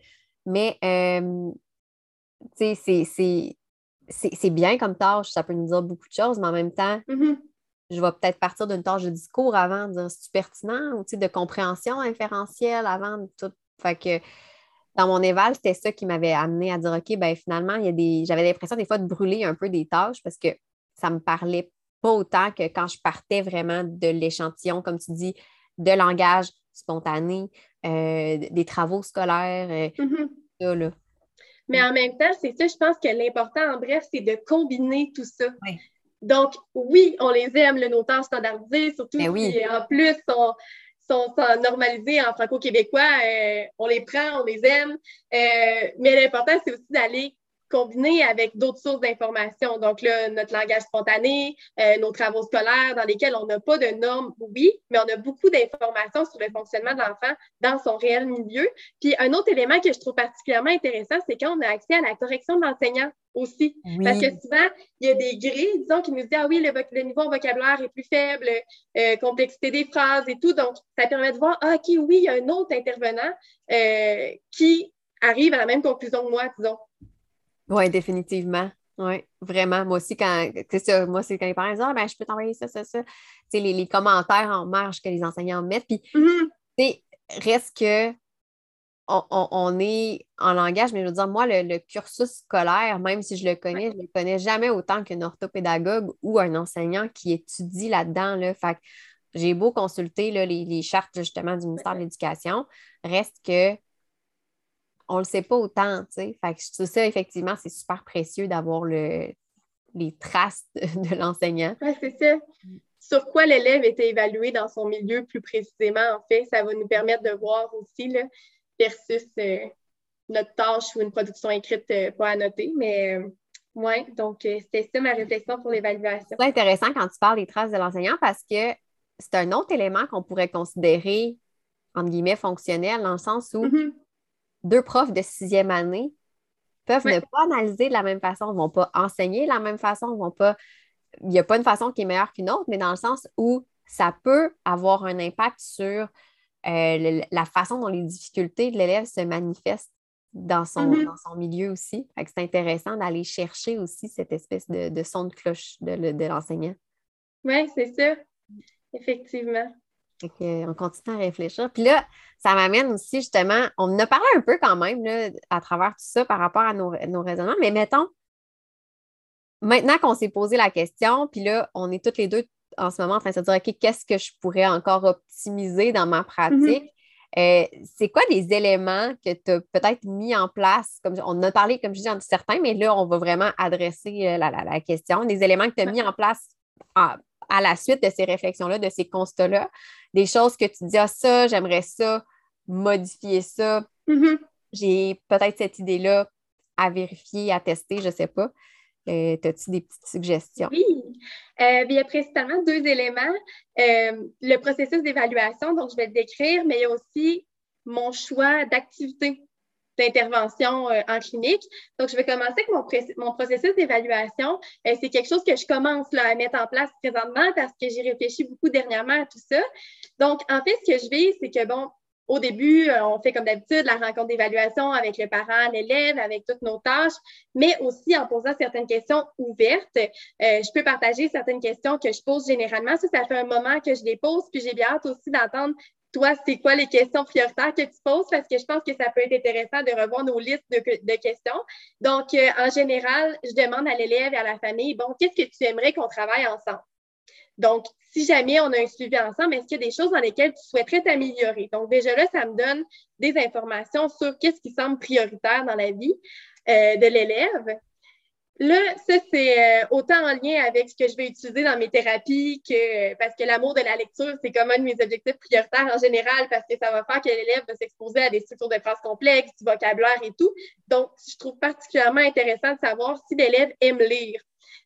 Mais, euh, tu sais, c'est bien comme tâche, ça peut nous dire beaucoup de choses, mais en même temps, mm-hmm. je vais peut-être partir d'une tâche de discours avant, de dire c'est pertinent, ou de compréhension inférentielle avant de tout fait que dans mon éval, c'était ça qui m'avait amené à dire OK, ben finalement, il y a des. J'avais l'impression des fois de brûler un peu des tâches parce que ça me parlait pas autant que quand je partais vraiment de l'échantillon, comme tu dis, de langage spontané, euh, des travaux scolaires, euh, mm-hmm. Mais en même temps, c'est ça, je pense que l'important, en bref, c'est de combiner tout ça. Donc, oui, on les aime, le notaire standardisé, surtout ben si en plus, on, sont, normalisés en franco-québécois. Euh, on les prend, on les aime. Euh, mais l'important, c'est aussi d'aller combiner avec d'autres sources d'informations. Donc là, notre langage spontané, euh, nos travaux scolaires dans lesquels on n'a pas de normes, oui, mais on a beaucoup d'informations sur le fonctionnement de l'enfant dans son réel milieu. Puis un autre élément que je trouve particulièrement intéressant, c'est quand on a accès à la correction de l'enseignant aussi. Parce que souvent, il y a des grilles, disons, qui nous disent Ah oui, le, niveau en vocabulaire est plus faible, euh, complexité des phrases et tout. Donc, ça permet de voir Ah, OK, oui, il y a un autre intervenant euh, qui arrive à la même conclusion que moi, disons. Oui, définitivement. Oui, vraiment. Moi aussi, quand c'est ça, moi, c'est quand les parents disent Ah, ben, je peux t'envoyer ça, ça, ça. Tu sais, les, commentaires en marge que les enseignants mettent. Puis, mm-hmm. reste que on, est en langage, mais je veux dire, moi, le, cursus scolaire, même si je le connais, je ne le connais jamais autant qu'un orthopédagogue ou un enseignant qui étudie là-dedans. Là. Fait j'ai beau consulter les, les, chartes justement du ministère de l'Éducation, reste que on ne le sait pas autant, tu sais. Fait que ça, effectivement, c'est super précieux d'avoir le, les traces [LAUGHS] de, l'enseignant. Oui, c'est ça. Sur quoi l'élève était évalué dans son milieu plus précisément, en fait, ça va nous permettre de voir aussi, là, versus euh, notre tâche ou une production écrite euh, pas noter. Mais euh, oui, donc c'était ça ma réflexion pour l'évaluation. C'est intéressant quand tu parles des traces de l'enseignant parce que c'est un autre élément qu'on pourrait considérer, entre guillemets, fonctionnel, dans le sens où mm-hmm. Deux profs de sixième année peuvent ne pas analyser de la même façon, ne vont pas enseigner de la même façon, vont pas. Il n'y a pas une façon qui est meilleure qu'une autre, mais dans le sens où ça peut avoir un impact sur euh, la façon dont les difficultés de l'élève se manifestent dans son, mm-hmm. dans son milieu aussi. c'est intéressant d'aller chercher aussi cette espèce de, son de cloche de, l'enseignant. Oui, c'est ça. Effectivement. On continue à réfléchir. Puis là, ça m'amène aussi justement, on en a parlé un peu quand même là, à travers tout ça par rapport à nos, nos raisonnements, mais mettons, maintenant qu'on s'est posé la question, puis là, on est toutes les deux en ce moment en train de se dire, OK, qu'est-ce que je pourrais encore optimiser dans ma pratique? Mm-hmm. Euh, c'est quoi des éléments que tu as peut-être mis en place? Comme on a parlé, comme je dis, en certains, mais là, on va vraiment adresser euh, la, question. Des éléments que tu as mis en place à, la suite de ces réflexions-là, de ces constats-là. Des choses que tu dis, ah, ça, j'aimerais ça, modifier ça. Mm-hmm. J'ai peut-être cette idée-là à vérifier, à tester, je ne sais pas. Euh, As-tu des petites suggestions? Oui. Euh, il y a principalement deux éléments. Euh, le processus d'évaluation, donc je vais le décrire, mais il y a aussi mon choix d'activité d'intervention euh, en clinique. Donc, je vais commencer avec mon, mon processus d'évaluation. c'est quelque chose que je commence là, à mettre en place présentement parce que j'ai réfléchi beaucoup dernièrement à tout ça. Donc, en fait, ce que je vais, c'est que, bon, au début, euh, on fait comme d'habitude la rencontre d'évaluation avec le parent, l'élève, avec toutes nos tâches, mais aussi en posant certaines questions ouvertes. Euh, je peux partager certaines questions que je pose généralement. Ça, ça fait un moment que je les pose, puis j'ai bien hâte aussi d'entendre toi, c'est quoi les questions prioritaires que tu poses? Parce que je pense que ça peut être intéressant de revoir nos listes de, questions. Donc, euh, en général, je demande à l'élève et à la famille, bon, qu'est-ce que tu aimerais qu'on travaille ensemble? Donc, si jamais on a un suivi ensemble, est-ce qu'il y a des choses dans lesquelles tu souhaiterais t'améliorer? Donc, déjà là, ça me donne des informations sur qu'est-ce qui semble prioritaire dans la vie euh, de l'élève. Là, ça, c'est euh, autant en lien avec ce que je vais utiliser dans mes thérapies que parce que l'amour de la lecture, c'est comme un de mes objectifs prioritaires en général parce que ça va faire que l'élève va s'exposer à des structures de phrases complexes, du vocabulaire et tout. Donc, je trouve particulièrement intéressant de savoir si l'élève aime lire.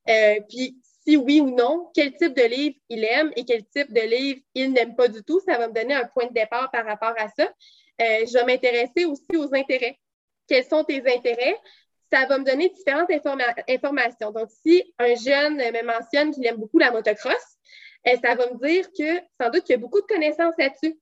Euh, puis, si oui ou non, quel type de livre il aime et quel type de livre il n'aime pas du tout. Ça va me donner un point de départ par rapport à ça. Euh, je vais m'intéresser aussi aux intérêts. Quels sont tes intérêts? Ça va me donner différentes informations. Donc, si un jeune me mentionne qu'il aime beaucoup la motocross, euh, ça va me dire que sans doute qu'il y a beaucoup de connaissances là-dessus.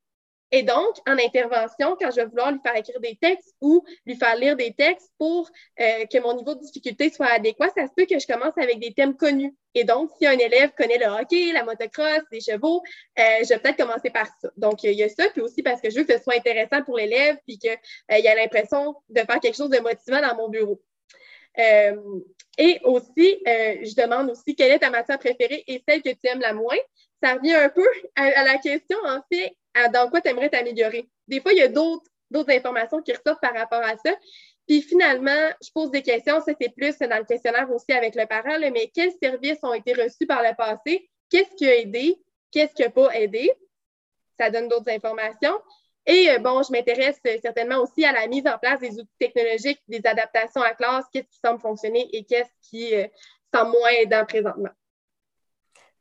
Et donc, en intervention, quand je vais vouloir lui faire écrire des textes ou lui faire lire des textes pour euh, que mon niveau de difficulté soit adéquat, ça se peut que je commence avec des thèmes connus. Et donc, si un élève connaît le hockey, la motocross, les chevaux, euh, je vais peut-être commencer par ça. Donc, il y a ça, puis aussi parce que je veux que ce soit intéressant pour l'élève, puis qu'il euh, ait l'impression de faire quelque chose de motivant dans mon bureau. Et aussi, je demande aussi quelle est ta matière préférée et celle que tu aimes la moins. Ça revient un peu à la question, en fait, dans quoi tu aimerais t'améliorer. Des fois, il y a d'autres informations qui ressortent par rapport à ça. Puis finalement, je pose des questions. Ça, c'est plus dans le questionnaire aussi avec le parent, mais quels services ont été reçus par le passé? Qu'est-ce qui a aidé? Qu'est-ce qui n'a pas aidé? Ça donne d'autres informations. Et euh, bon, je m'intéresse certainement aussi à la mise en place des outils technologiques, des adaptations à classe, qu'est-ce qui semble fonctionner et qu'est-ce qui euh, semble moins aidant présentement?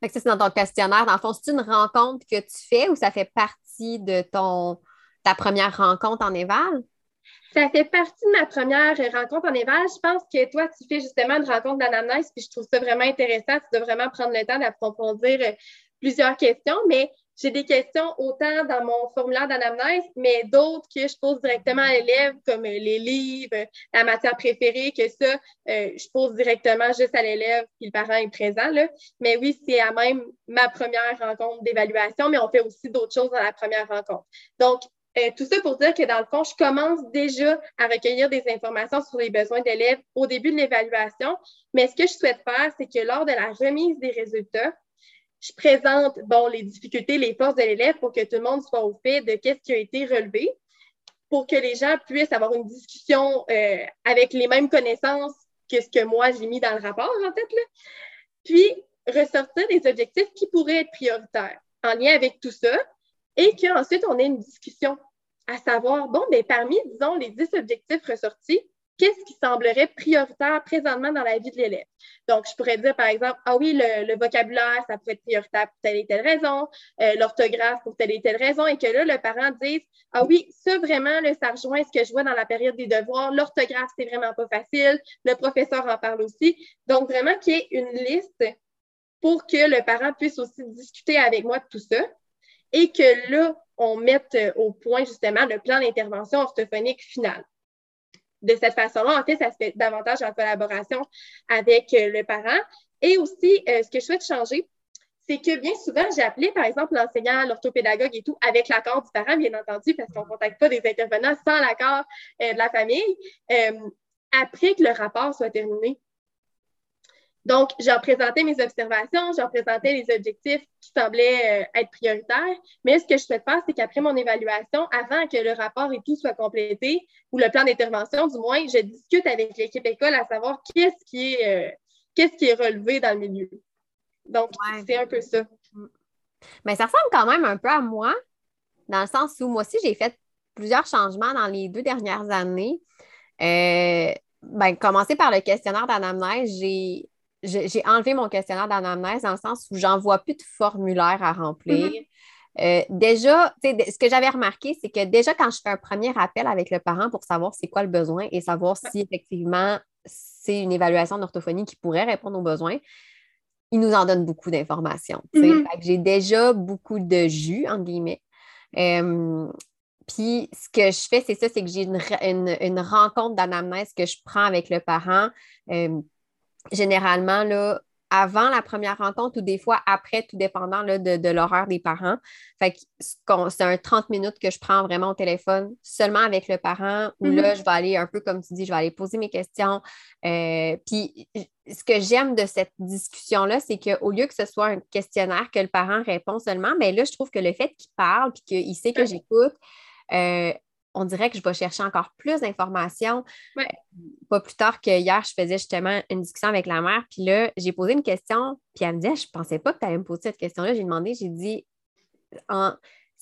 c'est dans ton questionnaire. Dans le fond, c'est une rencontre que tu fais ou ça fait partie de ton, ta première rencontre en éval? Ça fait partie de ma première rencontre en éval. Je pense que toi, tu fais justement une rencontre d'anamnèse, puis je trouve ça vraiment intéressant. Tu dois vraiment prendre le temps d'approfondir plusieurs questions, mais j'ai des questions autant dans mon formulaire d'anamnèse, mais d'autres que je pose directement à l'élève, comme les livres, la matière préférée, que ça, euh, je pose directement juste à l'élève, puis le parent est présent. Là. Mais oui, c'est à même ma première rencontre d'évaluation, mais on fait aussi d'autres choses dans la première rencontre. Donc, euh, tout ça pour dire que dans le fond, je commence déjà à recueillir des informations sur les besoins d'élèves au début de l'évaluation. Mais ce que je souhaite faire, c'est que lors de la remise des résultats, je présente bon, les difficultés, les forces de l'élève pour que tout le monde soit au fait de qu'est-ce qui a été relevé, pour que les gens puissent avoir une discussion euh, avec les mêmes connaissances que ce que moi j'ai mis dans le rapport, en fait. Là. Puis, ressortir des objectifs qui pourraient être prioritaires en lien avec tout ça et qu'ensuite on ait une discussion à savoir, bon, bien, parmi, disons, les 10 objectifs ressortis, qu'est-ce qui semblerait prioritaire présentement dans la vie de l'élève? Donc, je pourrais dire, par exemple, ah oui, le, vocabulaire, ça peut être prioritaire pour telle et telle raison, euh, l'orthographe pour telle et telle raison, et que là, le parent dise, ah oui, ça vraiment, là, ça rejoint ce que je vois dans la période des devoirs, l'orthographe, c'est vraiment pas facile, le professeur en parle aussi. Donc, vraiment qu'il y ait une liste pour que le parent puisse aussi discuter avec moi de tout ça et que là, on mette au point justement le plan d'intervention orthophonique final de cette façon-là, en fait, ça se fait davantage en collaboration avec euh, le parent. Et aussi, euh, ce que je souhaite changer, c'est que bien souvent, j'ai appelé, par exemple, l'enseignant, l'orthopédagogue et tout, avec l'accord du parent, bien entendu, parce qu'on ne contacte pas des intervenants sans l'accord euh, de la famille, après que le rapport soit terminé. Donc, j'ai présenté mes observations, j'ai présenté les objectifs qui semblaient euh, être prioritaires. Mais ce que je souhaite faire, c'est qu'après mon évaluation, avant que le rapport et tout soit complété, ou le plan d'intervention, du moins, je discute avec l'équipe école à savoir qu'est-ce qui est, euh, qu'est-ce qui est relevé dans le milieu. Donc, c'est un peu ça. Mais ça ressemble quand même un peu à moi, dans le sens où moi aussi, j'ai fait plusieurs changements dans les deux dernières années. Euh, ben, commencer par le questionnaire d'anamnèse, j'ai j'ai enlevé mon questionnaire d'anamnèse dans le sens où j'envoie plus de formulaire à remplir. Mm-hmm. Euh, déjà, ce que j'avais remarqué, c'est que déjà quand je fais un premier appel avec le parent pour savoir c'est quoi le besoin et savoir si effectivement c'est une évaluation d'orthophonie qui pourrait répondre aux besoins, il nous en donne beaucoup d'informations. Mm-hmm. J'ai déjà beaucoup de jus, entre guillemets. Euh, puis ce que je fais, c'est ça, c'est que j'ai une, rencontre d'anamnèse que je prends avec le parent. Euh, généralement, là, avant la première rencontre ou des fois après, tout dépendant de, l'horaire des parents. Fait que c'est un 30 minutes que je prends vraiment au téléphone seulement avec le parent où là, mm-hmm. je vais aller un peu comme tu dis, je vais aller poser mes questions. Euh, puis ce que j'aime de cette discussion-là, c'est qu'au lieu que ce soit un questionnaire que le parent répond seulement, mais ben là, je trouve que le fait qu'il parle puis qu'il sait que j'écoute, euh, on dirait que je vais chercher encore plus d'informations. Euh, pas plus tard que hier, je faisais justement une discussion avec la mère, puis là, j'ai posé une question, puis elle me dit Je ne pensais pas que tu allais me poser cette question-là. J'ai demandé, j'ai dit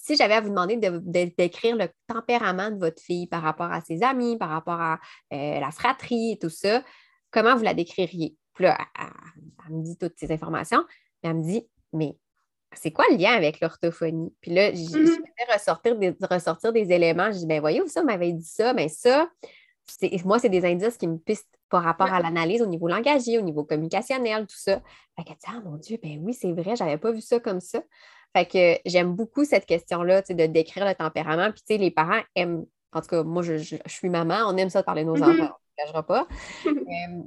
si j'avais à vous demander de, d'écrire le tempérament de votre fille par rapport à ses amis, par rapport à euh, la fratrie et tout ça, comment vous la décririez? Puis là, elle, me dit toutes ces informations, elle me dit Mais c'est quoi le lien avec l'orthophonie? Puis là, j'ai mm ressortir des, ressortir des éléments. Je dis, ben voyez-vous, ça m'avait dit ça, mais ça, moi, c'est des indices qui me pistent par rapport à l'analyse au niveau langagier, au niveau communicationnel, tout ça. Fait dit, ah mon Dieu, ben oui, c'est vrai, j'avais pas vu ça comme ça. Fait que j'aime beaucoup cette question-là, de décrire le tempérament. Puis, tu sais, les parents aiment, en tout cas, moi, je, suis maman, on aime ça de parler de nos mm-hmm. enfants, on ne le pas. [LAUGHS] Euh,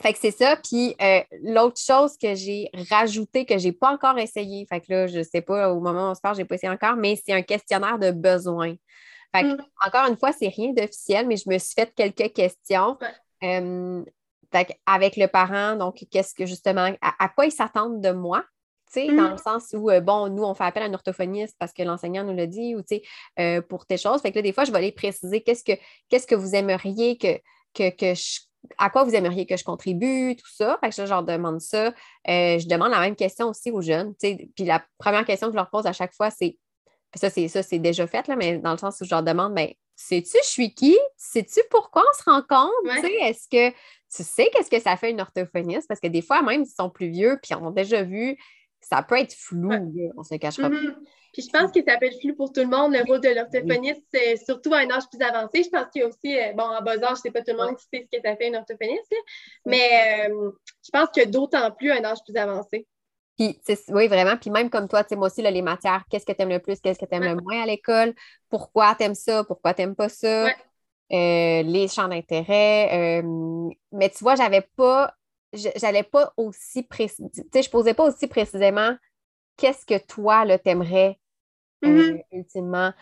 fait que c'est ça. Puis euh, l'autre chose que j'ai rajouté, que je n'ai pas encore essayé, fait que là, je ne sais pas, au moment où on se parle, je n'ai pas essayé encore, mais c'est un questionnaire de besoin. Fait que, mm. encore une fois, c'est rien d'officiel, mais je me suis fait quelques questions. Euh, avec le parent, donc, qu'est-ce que justement, à, quoi ils s'attendent de moi? sais, dans mm. le sens où, euh, bon, nous, on fait appel à un orthophoniste parce que l'enseignant nous l'a dit, ou pour tes choses. Fait que là, des fois, je vais aller préciser qu'est-ce que, qu'est-ce que vous aimeriez que, que, que je à quoi vous aimeriez que je contribue, tout ça. Fait que je leur demande ça. Euh, je demande la même question aussi aux jeunes. Puis la première question que je leur pose à chaque fois, c'est ça, c'est ça, c'est déjà fait, là, mais dans le sens où je leur demande, ben, sais-tu je suis qui? Sais-tu pourquoi on se rencontre? Est-ce que tu sais qu'est-ce que ça fait une orthophoniste? Parce que des fois, même s'ils sont plus vieux puis ont déjà vu, ça peut être flou, on se cachera mm-hmm. Puis je pense que ça peut être flou pour tout le monde, le rôle de l'orthophoniste, surtout à un âge plus avancé. Je pense qu'il y a aussi, euh, bon, en bas âge, c'est pas tout le monde qui sait ce que ça fait une orthophoniste, mais euh, je pense que d'autant plus à un âge plus avancé. Puis, oui, vraiment. Puis même comme toi, tu sais, moi aussi, les matières, qu'est-ce que tu aimes le plus, qu'est-ce que tu aimes le moins à l'école, pourquoi tu aimes ça, pourquoi tu n'aimes pas ça, euh, les champs d'intérêt. mais tu vois, j'avais pas, j'allais pas aussi précis, tu sais, je posais pas aussi précisément qu'est-ce que toi, là, t'aimerais euh, mm-hmm. ultimement.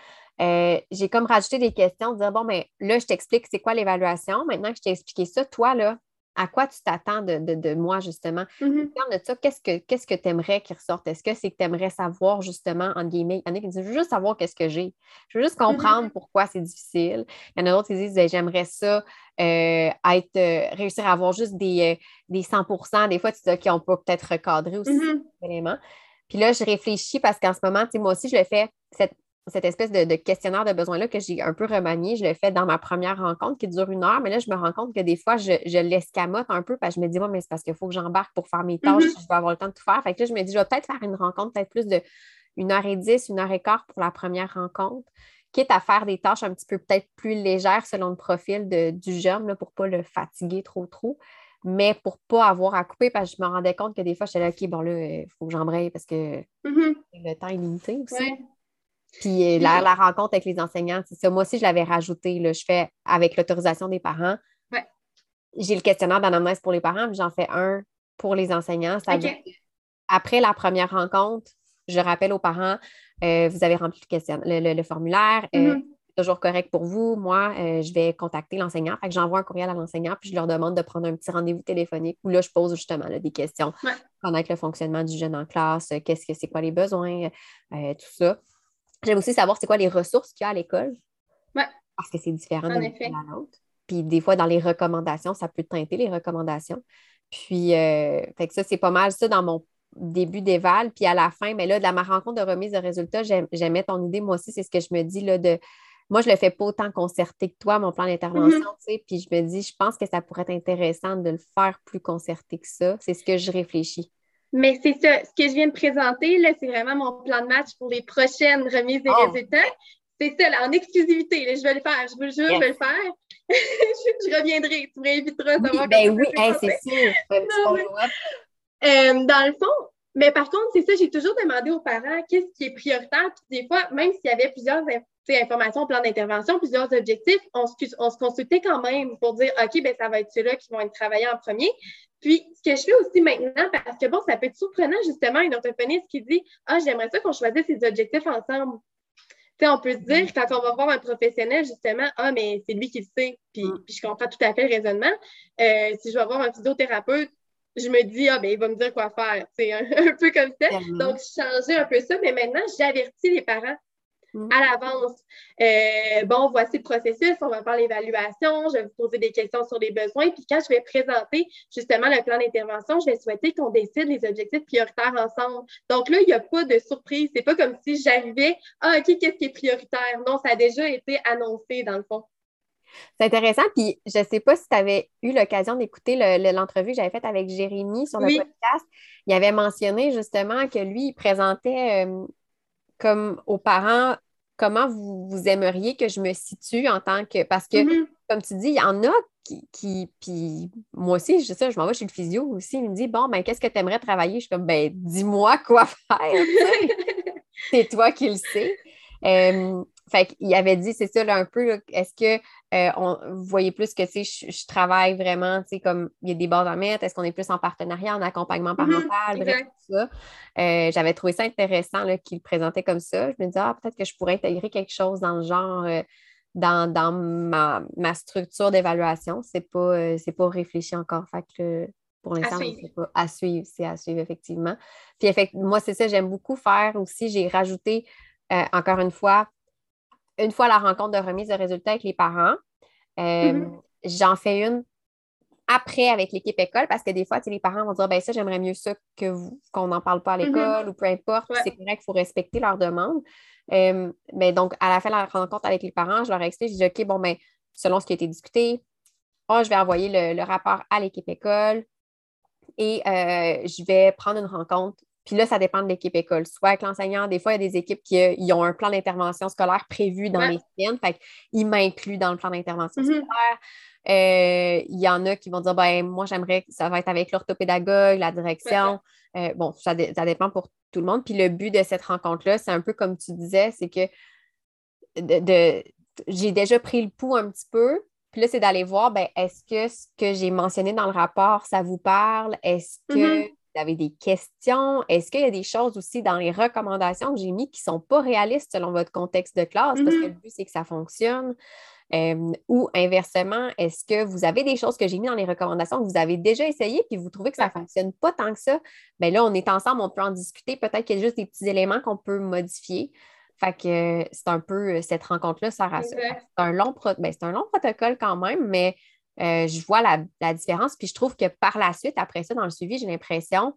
Euh, j'ai comme rajouté des questions, dire bon, mais là, je t'explique c'est quoi l'évaluation. Maintenant que je t'ai expliqué ça, toi, là, à quoi tu t'attends de, moi, justement? Mm de ça, qu'est-ce que qu'est-ce que tu aimerais qu'il ressorte? Est-ce que c'est que tu aimerais savoir, justement, en guillemets? Il y en a qui disent Je veux juste savoir qu'est-ce que j'ai. Je veux juste mm-hmm. comprendre pourquoi c'est difficile. Il y en a d'autres qui disent ben, J'aimerais ça euh, être, réussir à avoir juste des, des 100 Des fois, tu dis OK, on peut peut-être recadrer aussi mm éléments. Puis là, je réfléchis parce qu'en ce moment, moi aussi, je le fais, cette, espèce de, questionnaire de besoin-là que j'ai un peu remanié, je le fais dans ma première rencontre qui dure une heure, mais là, je me rends compte que des fois, je, je l'escamote un peu parce que je me dis, bon, mais c'est parce qu'il faut que j'embarque pour faire mes tâches, mm-hmm. je vais avoir le temps de tout faire. Fait que là, je me dis, je vais peut-être faire une rencontre, peut-être plus de une heure et dix, une heure et quart pour la première rencontre, quitte à faire des tâches un petit peu peut-être plus légères selon le profil du jeune, là, pour ne pas le fatiguer trop, trop mais pour ne pas avoir à couper, parce que je me rendais compte que des fois, j'étais là, OK, bon, là, il faut que j'embraye parce que mm-hmm. le temps est limité aussi. Puis euh, la, rencontre avec les enseignants, c'est ça. Moi aussi, je l'avais rajouté. Là, je fais avec l'autorisation des parents. J'ai le questionnaire d'anamnèse pour les parents, puis j'en fais un pour les enseignants. Après la première rencontre, je rappelle aux parents, euh, vous avez rempli le, formulaire. Euh, mm-hmm toujours correct pour vous, moi, euh, je vais contacter l'enseignant. Fait que j'envoie un courriel à l'enseignant, puis je leur demande de prendre un petit rendez-vous téléphonique où là, je pose justement des questions. Connaître le fonctionnement du jeune en classe, euh, qu'est-ce que c'est quoi les besoins, euh, tout ça. J'aime aussi savoir c'est quoi les ressources qu'il y a à l'école? Parce que c'est différent d'un à l'autre. Puis des fois, dans les recommandations, ça peut teinter les recommandations. Puis, fait que ça, c'est pas mal ça dans mon début d'éval. Puis à la fin, mais là, de ma rencontre de remise de résultats, j'aimais ton idée. Moi aussi, c'est ce que je me dis là, de moi, je ne le fais pas autant concerté que toi, mon plan d'intervention, mhm. tu sais, puis je me dis, je pense que ça pourrait être intéressant de le faire plus concerté que ça. C'est ce que je réfléchis. Mais c'est ça, ce que je viens de présenter, là, c'est vraiment mon plan de match pour les prochaines remises des oh. résultats. C'est ça, en exclusivité, je vais le faire, je vous jure, je vais le faire. [LAUGHS] je, reviendrai, tu m'inviteras à savoir Ben oui, c'est sûr. Euh, dans le fond, mais par contre, c'est ça, j'ai toujours demandé aux parents qu'est-ce qui est prioritaire. Puis des fois, même s'il y avait plusieurs information, plan d'intervention, plusieurs objectifs, on se, on se consultait quand même pour dire, OK, ben, ça va être ceux-là qui vont être travaillés en premier. Puis, ce que je fais aussi maintenant, parce que bon, ça peut être surprenant, justement, une orthophoniste qui dit, ah, j'aimerais ça qu'on choisisse ces objectifs ensemble. sais, on peut se dire, quand on va voir un professionnel, justement, ah, mais c'est lui qui le sait, puis, mm. puis, je comprends tout à fait le raisonnement. Euh, si je vais voir un physiothérapeute, je me dis, ah, ben, il va me dire quoi faire. C'est un, [LAUGHS] un, peu comme ça. Donc, changer un peu ça, mais maintenant, j'avertis les parents Mm. À l'avance. Euh, bon, voici le processus, on va faire l'évaluation, je vais vous poser des questions sur les besoins, puis quand je vais présenter justement le plan d'intervention, je vais souhaiter qu'on décide les objectifs prioritaires ensemble. Donc là, il n'y a pas de surprise. C'est pas comme si j'arrivais, ah, OK, qu'est-ce qui est prioritaire? Non, ça a déjà été annoncé dans le fond. C'est intéressant. Puis je ne sais pas si tu avais eu l'occasion d'écouter l'entrevue que j'avais faite avec Jérémy sur le podcast. Il avait mentionné justement que lui, il présentait euh, comme aux parents comment vous, vous, aimeriez que je me situe en tant que. Parce que, mm-hmm. comme tu dis, il y en a qui. puis moi aussi, je, ça, je m'en vais chez le physio aussi. Il me dit Bon, ben, qu'est-ce que tu aimerais travailler? Je suis comme Ben, dis-moi quoi faire. [LAUGHS] C'est toi qui le sais. Euh, fait qu'il avait dit, c'est ça, là, un peu, est-ce que euh, on, vous voyez plus que, sais, je, travaille vraiment, tu sais, comme il y a des bases à mettre, est-ce qu'on est plus en partenariat, en accompagnement mm-hmm, parental, bref, tout ça. Euh, j'avais trouvé ça intéressant qu'il présentait comme ça. Je me disais, ah, peut-être que je pourrais intégrer quelque chose dans le genre, euh, dans, ma, structure d'évaluation. C'est pas, c'est pas réfléchi encore. Fait que, pour l'instant, c'est pas à suivre, c'est à suivre, effectivement. Puis, effectivement, moi, c'est ça, j'aime beaucoup faire aussi. J'ai rajouté, encore une fois, une fois la rencontre de remise de résultats avec les parents, euh, mm-hmm. j'en fais une après avec l'équipe école parce que des fois, les parents vont dire ben ça, j'aimerais mieux ça que qu'on n'en parle pas à mm-hmm. l'école ou peu importe. C'est correct, il faut respecter leurs demandes. Euh, mais donc, à la fin de la rencontre avec les parents, je leur explique, je dis OK, bon, ben, selon ce qui a été discuté, oh, je vais envoyer le, rapport à l'équipe école et euh, je vais prendre une rencontre puis là, ça dépend de l'équipe école. Soit avec l'enseignant, des fois, il y a des équipes qui euh, ont un plan d'intervention scolaire prévu dans les siennes. Fait qu'ils m'incluent dans le plan d'intervention mm-hmm. scolaire. Euh, il y en a qui vont dire ben moi, j'aimerais que ça va être avec l'orthopédagogue, la direction. Euh, bon, ça, dépend pour tout le monde. Puis le but de cette rencontre-là, c'est un peu comme tu disais, c'est que de, j'ai déjà pris le pouls un petit peu. Puis là, c'est d'aller voir, ben, est-ce que ce que j'ai mentionné dans le rapport, ça vous parle? Est-ce que mm-hmm vous avez des questions? Est-ce qu'il y a des choses aussi dans les recommandations que j'ai mises qui ne sont pas réalistes selon votre contexte de classe? Parce que le mm-hmm. but, c'est que ça fonctionne. ou inversement, est-ce que vous avez des choses que j'ai mises dans les recommandations que vous avez déjà essayées puis vous trouvez que ça ne fonctionne pas tant que ça? Bien là, on est ensemble, on peut en discuter. Peut-être qu'il y a juste des petits éléments qu'on peut modifier. Fait que c'est un peu cette rencontre-là, ça rassure. C'est un, long ben, un long protocole quand même, mais euh, je vois la, différence. Puis je trouve que par la suite, après ça, dans le suivi, j'ai l'impression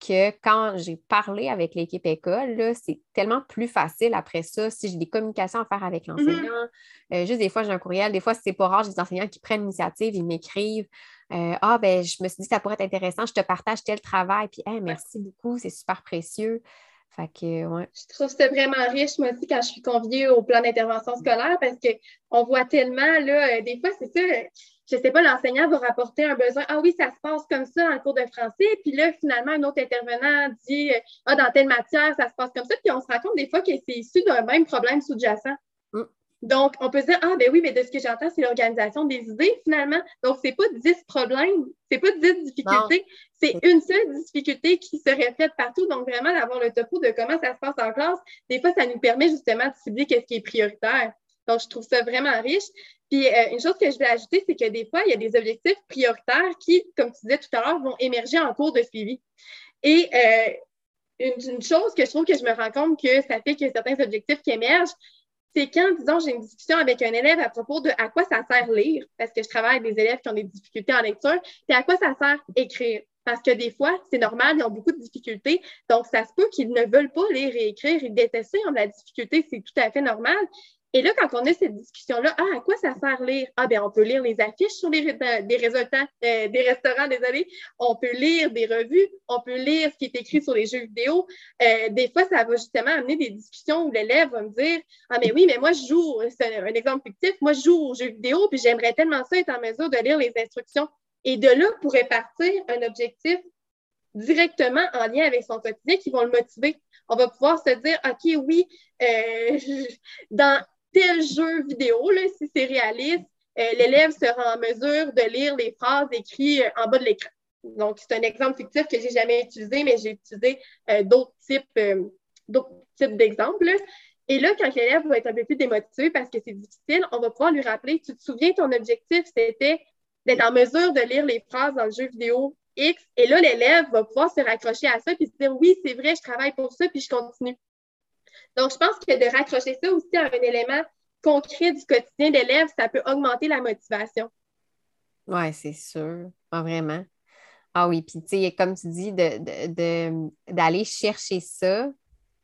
que quand j'ai parlé avec l'équipe école, c'est tellement plus facile après ça. Si j'ai des communications à faire avec mm-hmm. l'enseignant, euh, juste des fois, j'ai un courriel. Des fois, c'est pas rare, j'ai des enseignants qui prennent l'initiative, ils m'écrivent. Euh, ah, ben, je me suis dit ça pourrait être intéressant, je te partage tel travail. Puis, merci beaucoup, c'est super précieux. Fait que, ouais. Je trouve ça vraiment riche, moi aussi, quand je suis conviée au plan d'intervention scolaire, parce qu'on voit tellement, là, des fois, c'est ça je sais pas, l'enseignant va rapporter un besoin. Ah oui, ça se passe comme ça en cours de français. Puis là, finalement, un autre intervenant dit Ah, dans telle matière, ça se passe comme ça. Puis on se rend compte des fois que c'est issu d'un même problème sous-jacent. Mm. Donc, on peut se dire, ah, ben oui, mais de ce que j'entends, c'est l'organisation des idées, finalement. Donc, c'est pas dix problèmes, c'est pas dix difficultés, c'est une seule difficulté qui se reflète partout. Donc, vraiment, d'avoir le topo de comment ça se passe en classe, des fois, ça nous permet justement de cibler qu'est-ce qui est prioritaire. Donc, je trouve ça vraiment riche. Puis, euh, une chose que je voulais ajouter, c'est que des fois, il y a des objectifs prioritaires qui, comme tu disais tout à l'heure, vont émerger en cours de suivi. Et euh, une, chose que je trouve que je me rends compte que ça fait a certains objectifs qui émergent, c'est quand, disons, j'ai une discussion avec un élève à propos de à quoi ça sert lire, parce que je travaille avec des élèves qui ont des difficultés en lecture, puis à quoi ça sert écrire? Parce que des fois, c'est normal, ils ont beaucoup de difficultés. Donc, ça se peut qu'ils ne veulent pas lire et écrire. Ils détestent ils ont de la difficulté, c'est tout à fait normal. Et là, quand on a cette discussion-là, ah, à quoi ça sert lire? Ah, bien, on peut lire les affiches sur les, des résultats euh, des restaurants, désolé. On peut lire des revues, on peut lire ce qui est écrit sur les jeux vidéo. Euh, des fois, ça va justement amener des discussions où l'élève va me dire Ah, mais oui, mais moi, je joue, c'est un, exemple fictif, moi, je joue aux jeux vidéo, puis j'aimerais tellement ça être en mesure de lire les instructions. Et de là pourrait partir un objectif directement en lien avec son quotidien qui vont le motiver. On va pouvoir se dire, OK, oui, euh, [LAUGHS] dans tel jeu vidéo, si c'est réaliste, euh, l'élève sera en mesure de lire les phrases écrites euh, en bas de l'écran. Donc, c'est un exemple fictif que j'ai jamais utilisé, mais j'ai utilisé euh, d'autres types, d'autres types d'exemples. Et là, quand l'élève va être un peu plus démotivé parce que c'est difficile, on va pouvoir lui rappeler, tu te souviens, ton objectif, c'était d'être en mesure de lire les phrases dans le jeu vidéo X. Et là, l'élève va pouvoir se raccrocher à ça puis se dire, oui, c'est vrai, je travaille pour ça, puis je continue. Donc, je pense que de raccrocher ça aussi à un élément concret du quotidien d'élève, ça peut augmenter la motivation. Oui, c'est sûr. Vraiment. Ah oui, puis tu sais, comme tu dis, d'aller chercher ça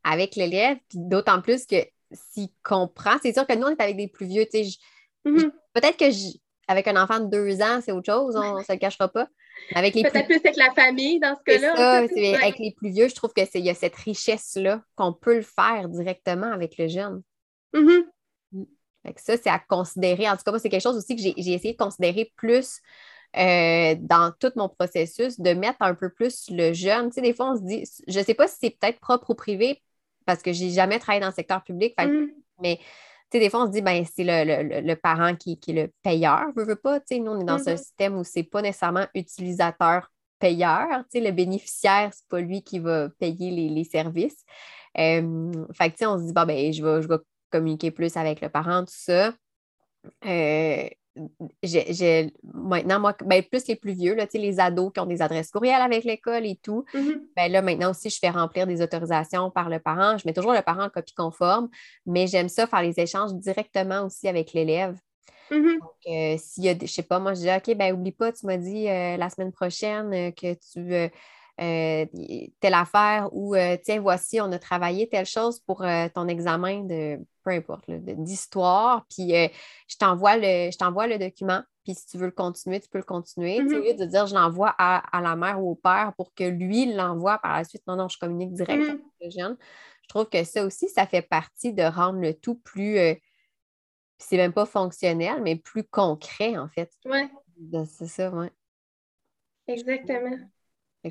avec l'élève, puis d'autant plus que s'il comprend, c'est sûr que nous, on est avec des plus vieux, tu sais, mm-hmm. peut-être que avec un enfant de deux ans, c'est autre chose, on ne se le cachera pas. Avec les Peut-être plus... avec la famille dans ce cas-là. avec les plus vieux, je trouve qu'il y a cette richesse-là qu'on peut le faire directement avec le jeune. Mm-hmm. Mm. ça, c'est à considérer. En tout cas, moi, c'est quelque chose aussi que j'ai essayé de considérer plus euh, dans tout mon processus, de mettre un peu plus le jeune. Tu sais, des fois, on se dit, je ne sais pas si c'est peut-être propre ou privé, parce que je n'ai jamais travaillé dans le secteur public, mm. mais des fois, on se dit, ben, c'est le, parent qui, est le payeur, veut, veut pas. nous, on est dans un mm-hmm. système où c'est pas nécessairement utilisateur-payeur. Le bénéficiaire, c'est pas lui qui va payer les, services. Euh, fait on se dit, ben, je vais, je vais communiquer plus avec le parent, tout ça. Euh, maintenant, moi, ben, plus les plus vieux, là, les ados qui ont des adresses courriels avec l'école et tout, mm-hmm. ben, là, maintenant aussi, je fais remplir des autorisations par le parent. Je mets toujours le parent en copie conforme, mais j'aime ça faire les échanges directement aussi avec l'élève. Mm-hmm. Donc, euh, s'il y a, je sais pas, moi, je dis, OK, ben, oublie pas, tu m'as dit euh, la semaine prochaine euh, que tu veux euh, telle affaire ou euh, tiens, voici, on a travaillé telle chose pour euh, ton examen de peu importe, d'histoire, puis je t'envoie le, le document, puis si tu veux le continuer, tu peux le continuer. Au lieu de dire je l'envoie à, la mère ou au père pour que lui l'envoie par la suite, non, non, je communique direct avec le jeune. Je trouve que ça aussi, ça fait partie de rendre le tout plus, c'est même pas fonctionnel, mais plus concret en fait. Oui. C'est ça, oui. Exactement.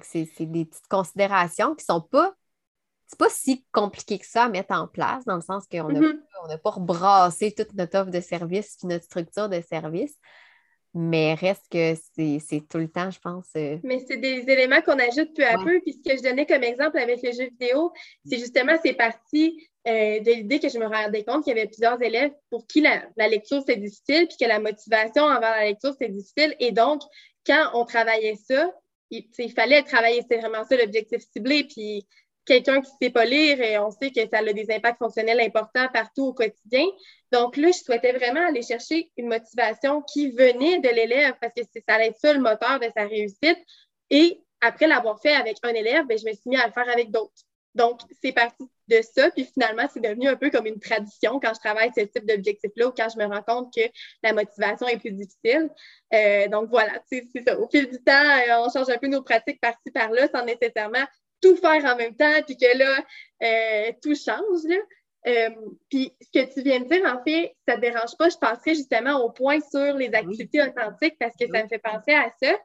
C'est des petites considérations qui ne sont pas. C'est pas si compliqué que ça à mettre en place, dans le sens qu'on n'a mm-hmm. pas rebrassé toute notre offre de service puis notre structure de service. Mais reste que c'est tout le temps, je pense. Euh, Mais c'est des éléments qu'on ajoute peu à peu. Puis ce que je donnais comme exemple avec le jeu vidéo, c'est justement, c'est parti euh, de l'idée que je me rendais compte qu'il y avait plusieurs élèves pour qui la, la lecture c'est difficile, puis que la motivation envers la lecture c'est difficile. Et donc, quand on travaillait ça, il, fallait travailler, c'est vraiment ça l'objectif ciblé. Puis quelqu'un qui ne sait pas lire, et on sait que ça a des impacts fonctionnels importants partout au quotidien. Donc là, je souhaitais vraiment aller chercher une motivation qui venait de l'élève parce que ça allait être ça le moteur de sa réussite. Et après l'avoir fait avec un élève, ben, je me suis mis à le faire avec d'autres. Donc, c'est parti de ça. Puis finalement, c'est devenu un peu comme une tradition quand je travaille ce type d'objectif-là ou quand je me rends compte que la motivation est plus difficile. Euh, donc voilà, c'est ça. Au fil du temps, euh, on change un peu nos pratiques par-ci, par-là, sans nécessairement tout faire en même temps, puis que là, euh, tout change. Là. puis ce que tu viens de dire, en fait, ça ne dérange pas. Je penserais justement au point sur les activités authentiques parce que ça me fait penser à ça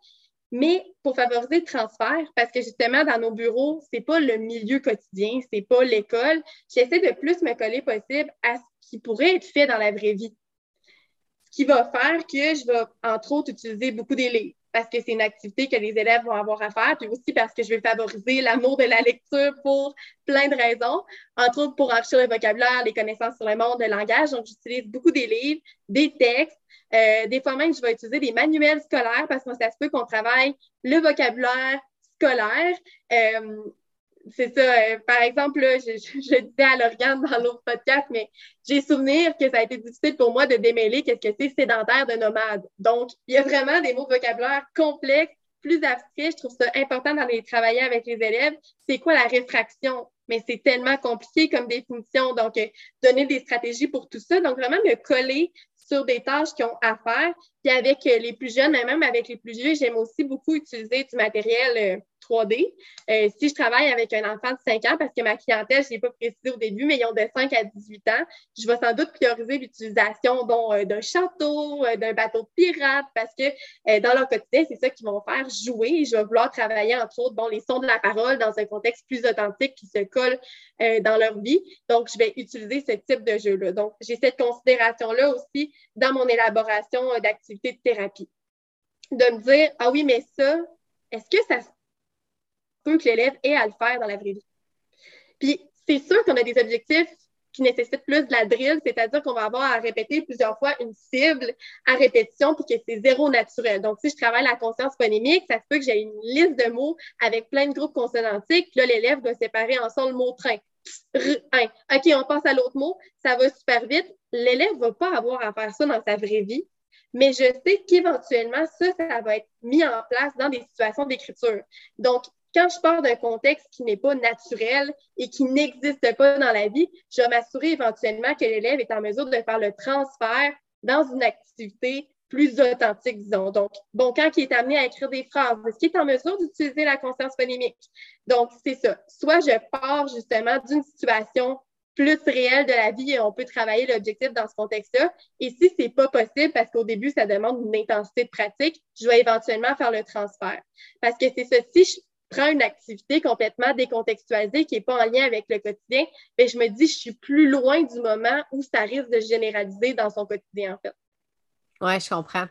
mais pour favoriser le transfert, parce que justement, dans nos bureaux, ce n'est pas le milieu quotidien, ce n'est pas l'école. J'essaie de plus me coller possible à ce qui pourrait être fait dans la vraie vie. Ce qui va faire que je vais, entre autres, utiliser beaucoup des parce que c'est une activité que les élèves vont avoir à faire, puis aussi parce que je vais favoriser l'amour de la lecture pour plein de raisons, entre autres pour enrichir le vocabulaire, les connaissances sur le monde, le langage. Donc, j'utilise beaucoup des livres, des textes. Euh, des fois même, je vais utiliser des manuels scolaires parce que ça se peut qu'on travaille le vocabulaire scolaire. Euh, c'est ça. Euh, par exemple, je, disais à l'organe dans l'autre podcast, mais j'ai souvenir que ça a été difficile pour moi de démêler qu'est-ce que c'est sédentaire de nomade. Donc, il y a vraiment des mots de vocabulaire complexes, plus abstraits. Je trouve ça important d'aller travailler avec les élèves. C'est quoi la réfraction? Mais c'est tellement compliqué comme définition. Donc, euh, donner des stratégies pour tout ça. Donc, vraiment me coller sur des tâches qui ont à faire. Puis avec euh, les plus jeunes, mais même avec les plus vieux, j'aime aussi beaucoup utiliser du matériel 3D. Euh, si je travaille avec un enfant de 5 ans, parce que ma clientèle, je ne l'ai pas précisé au début, mais ils ont de 5 à 18 ans, je vais sans doute prioriser l'utilisation d'un château, d'un bateau de pirate, parce que dans leur quotidien, c'est ça qu'ils vont faire jouer. Je vais vouloir travailler, entre autres, bon, les sons de la parole dans un contexte plus authentique qui se colle dans leur vie. Donc, je vais utiliser ce type de jeu-là. Donc, j'ai cette considération-là aussi dans mon élaboration d'activités de thérapie de me dire Ah oui, mais ça, est-ce que ça que l'élève ait à le faire dans la vraie vie? Puis c'est sûr qu'on a des objectifs qui nécessitent plus de la drill, c'est-à-dire qu'on va avoir à répéter plusieurs fois une cible à répétition puis que c'est zéro naturel. Donc, si je travaille la conscience phonimique, ça se peut que j'ai une liste de mots avec plein de groupes consonantiques, là, l'élève doit séparer ensemble le mot train. OK, on passe à l'autre mot, ça va super vite. L'élève ne va pas avoir à faire ça dans sa vraie vie mais je sais qu'éventuellement, ça, ça va être mis en place dans des situations d'écriture. Donc, quand je pars d'un contexte qui n'est pas naturel et qui n'existe pas dans la vie, je vais m'assurer éventuellement que l'élève est en mesure de faire le transfert dans une activité plus authentique, disons. Donc, bon, quand il est amené à écrire des phrases, est-ce qu'il est en mesure d'utiliser la conscience phonimique? Donc, c'est ça. Soit je pars justement d'une situation plus réel de la vie et on peut travailler l'objectif dans ce contexte-là. Et si ce n'est pas possible, parce qu'au début, ça demande une intensité de pratique, je vais éventuellement faire le transfert. Parce que c'est ça, si je prends une activité complètement décontextualisée qui n'est pas en lien avec le quotidien, bien, je me dis, je suis plus loin du moment où ça risque de généraliser dans son quotidien, en fait. Oui, je comprends.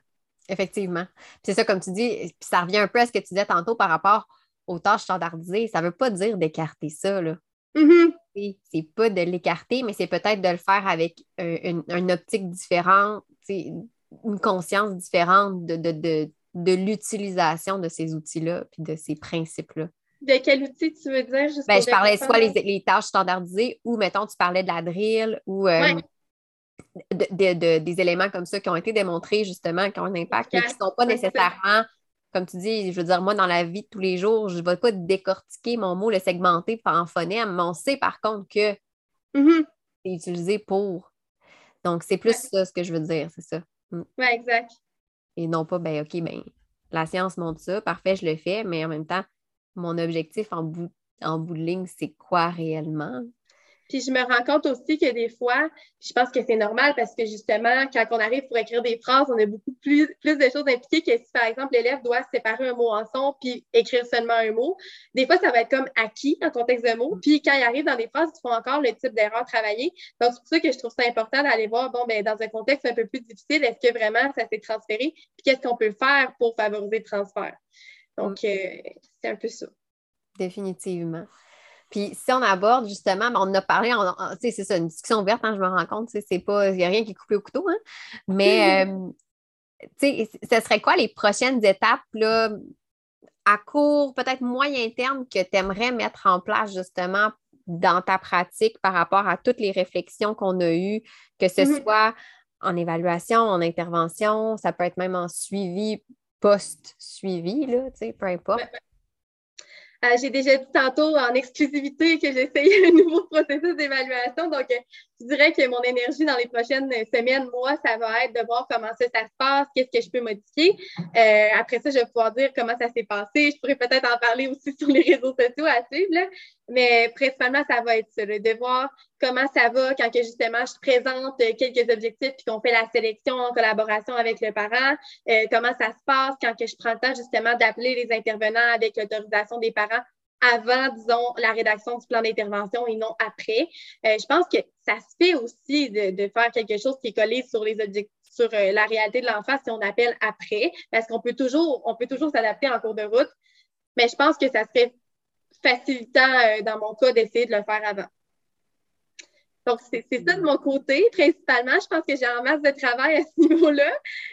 Effectivement. C'est ça, comme tu dis, puis ça revient un peu à ce que tu disais tantôt par rapport aux tâches standardisées. Ça ne veut pas dire d'écarter ça, là. Mm-hmm c'est pas de l'écarter, mais c'est peut-être de le faire avec une, optique différente, une conscience différente de, de, l'utilisation de ces outils-là puis de ces principes-là. De quel outil tu veux dire? Ben, je parlais soit les, tâches standardisées ou, mettons, tu parlais de la drill ou euh, des éléments comme ça qui ont été démontrés justement, qui ont un impact, mais qui ne sont pas nécessairement comme tu dis, je veux dire, moi, dans la vie de tous les jours, je ne vais pas décortiquer mon mot, le segmenter en phonème, mais on sait par contre que mm-hmm. c'est utilisé pour. Donc, c'est plus ça ce que je veux dire, c'est ça. Mm. Oui, exact. Et non pas, ben OK, ben la science montre ça, parfait, je le fais, mais en même temps, mon objectif en bout, en bout de ligne, c'est quoi réellement? Puis je me rends compte aussi que des fois, je pense que c'est normal parce que justement, quand on arrive pour écrire des phrases, on a beaucoup plus, plus de choses impliquées que si, par exemple, l'élève doit séparer un mot en son puis écrire seulement un mot. Des fois, ça va être comme acquis en contexte de mots. Puis quand il arrive dans des phrases, il faut encore le type d'erreur travailler. Donc, c'est pour ça que je trouve ça important d'aller voir, bon, ben dans un contexte un peu plus difficile, est-ce que vraiment ça s'est transféré? Puis qu'est-ce qu'on peut faire pour favoriser le transfert? Donc, euh, c'est un peu ça. Définitivement. Puis si on aborde justement, ben, on a parlé, c'est ça, une discussion ouverte, hein, je me rends compte, c'est pas, il n'y a rien qui est coupé au couteau, hein, mais [LAUGHS] euh, ce serait quoi les prochaines étapes là, à court, peut-être moyen terme que tu aimerais mettre en place justement dans ta pratique par rapport à toutes les réflexions qu'on a eues, que ce mm-hmm. soit en évaluation, en intervention, ça peut être même en suivi, post-suivi, peu importe? Euh, j'ai déjà dit tantôt en exclusivité que j'essaye un nouveau processus d'évaluation. Donc, euh, je dirais que mon énergie dans les prochaines semaines, mois, ça va être de voir comment ça, se passe, qu'est-ce que je peux modifier. Euh, après ça, je vais pouvoir dire comment ça s'est passé. Je pourrais peut-être en parler aussi [LAUGHS] sur les réseaux sociaux à suivre. Mais principalement, ça va être ça, de voir comment ça va quand que justement je présente quelques objectifs puis qu'on fait la sélection en collaboration avec le parent, comment ça se passe quand que je prends le temps justement d'appeler les intervenants avec l'autorisation des parents avant, disons, la rédaction du plan d'intervention et non après? Euh, je pense que ça se fait aussi de, faire quelque chose qui est collé sur les objectifs sur euh, la réalité de l'enfant si on appelle après, parce qu'on peut toujours, on peut toujours s'adapter en cours de route. Mais je pense que ça serait facilitant euh, dans mon cas d'essayer de le faire avant. Donc, c'est ça de mon côté, principalement. Je pense que j'ai en masse de travail à ce niveau-là.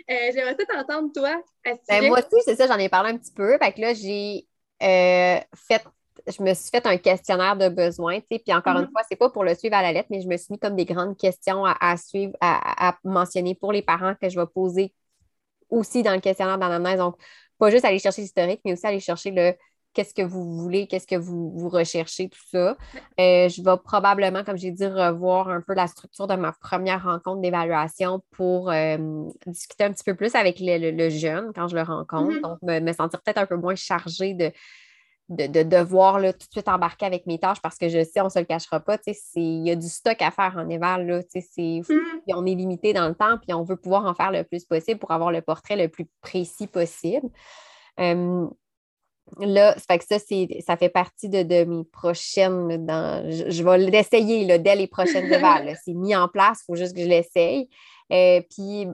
J'aimerais ça t'entendre, toi, à ce ben, Moi aussi, c'est ça, j'en ai parlé un petit peu. Fait que là, j'ai fait je me suis fait un questionnaire de besoins, puis encore une mm-hmm. fois, ce n'est pas pour le suivre à la lettre, mais je me suis mis comme des grandes questions à, suivre, à, mentionner pour les parents que je vais poser aussi dans le questionnaire d'anamnèse. Donc, pas juste aller chercher l'historique, mais aussi aller chercher le qu'est-ce que vous voulez, qu'est-ce que vous, recherchez, tout ça. Euh, je vais probablement, comme j'ai dit, revoir un peu la structure de ma première rencontre d'évaluation pour euh, discuter un petit peu plus avec le, jeune quand je le rencontre. Mm-hmm. Donc, me, sentir peut-être un peu moins chargée de de, devoir là, tout de suite embarquer avec mes tâches parce que je sais, on ne se le cachera pas, il y a du stock à faire en éval. Là, mm-hmm. on est limité dans le temps, puis on veut pouvoir en faire le plus possible pour avoir le portrait le plus précis possible. Là, ça fait que ça, ça fait partie de, mes prochaines. Dans, je, vais l'essayer dès les prochaines [LAUGHS] évals. C'est mis en place, il faut juste que je l'essaye. Euh, puis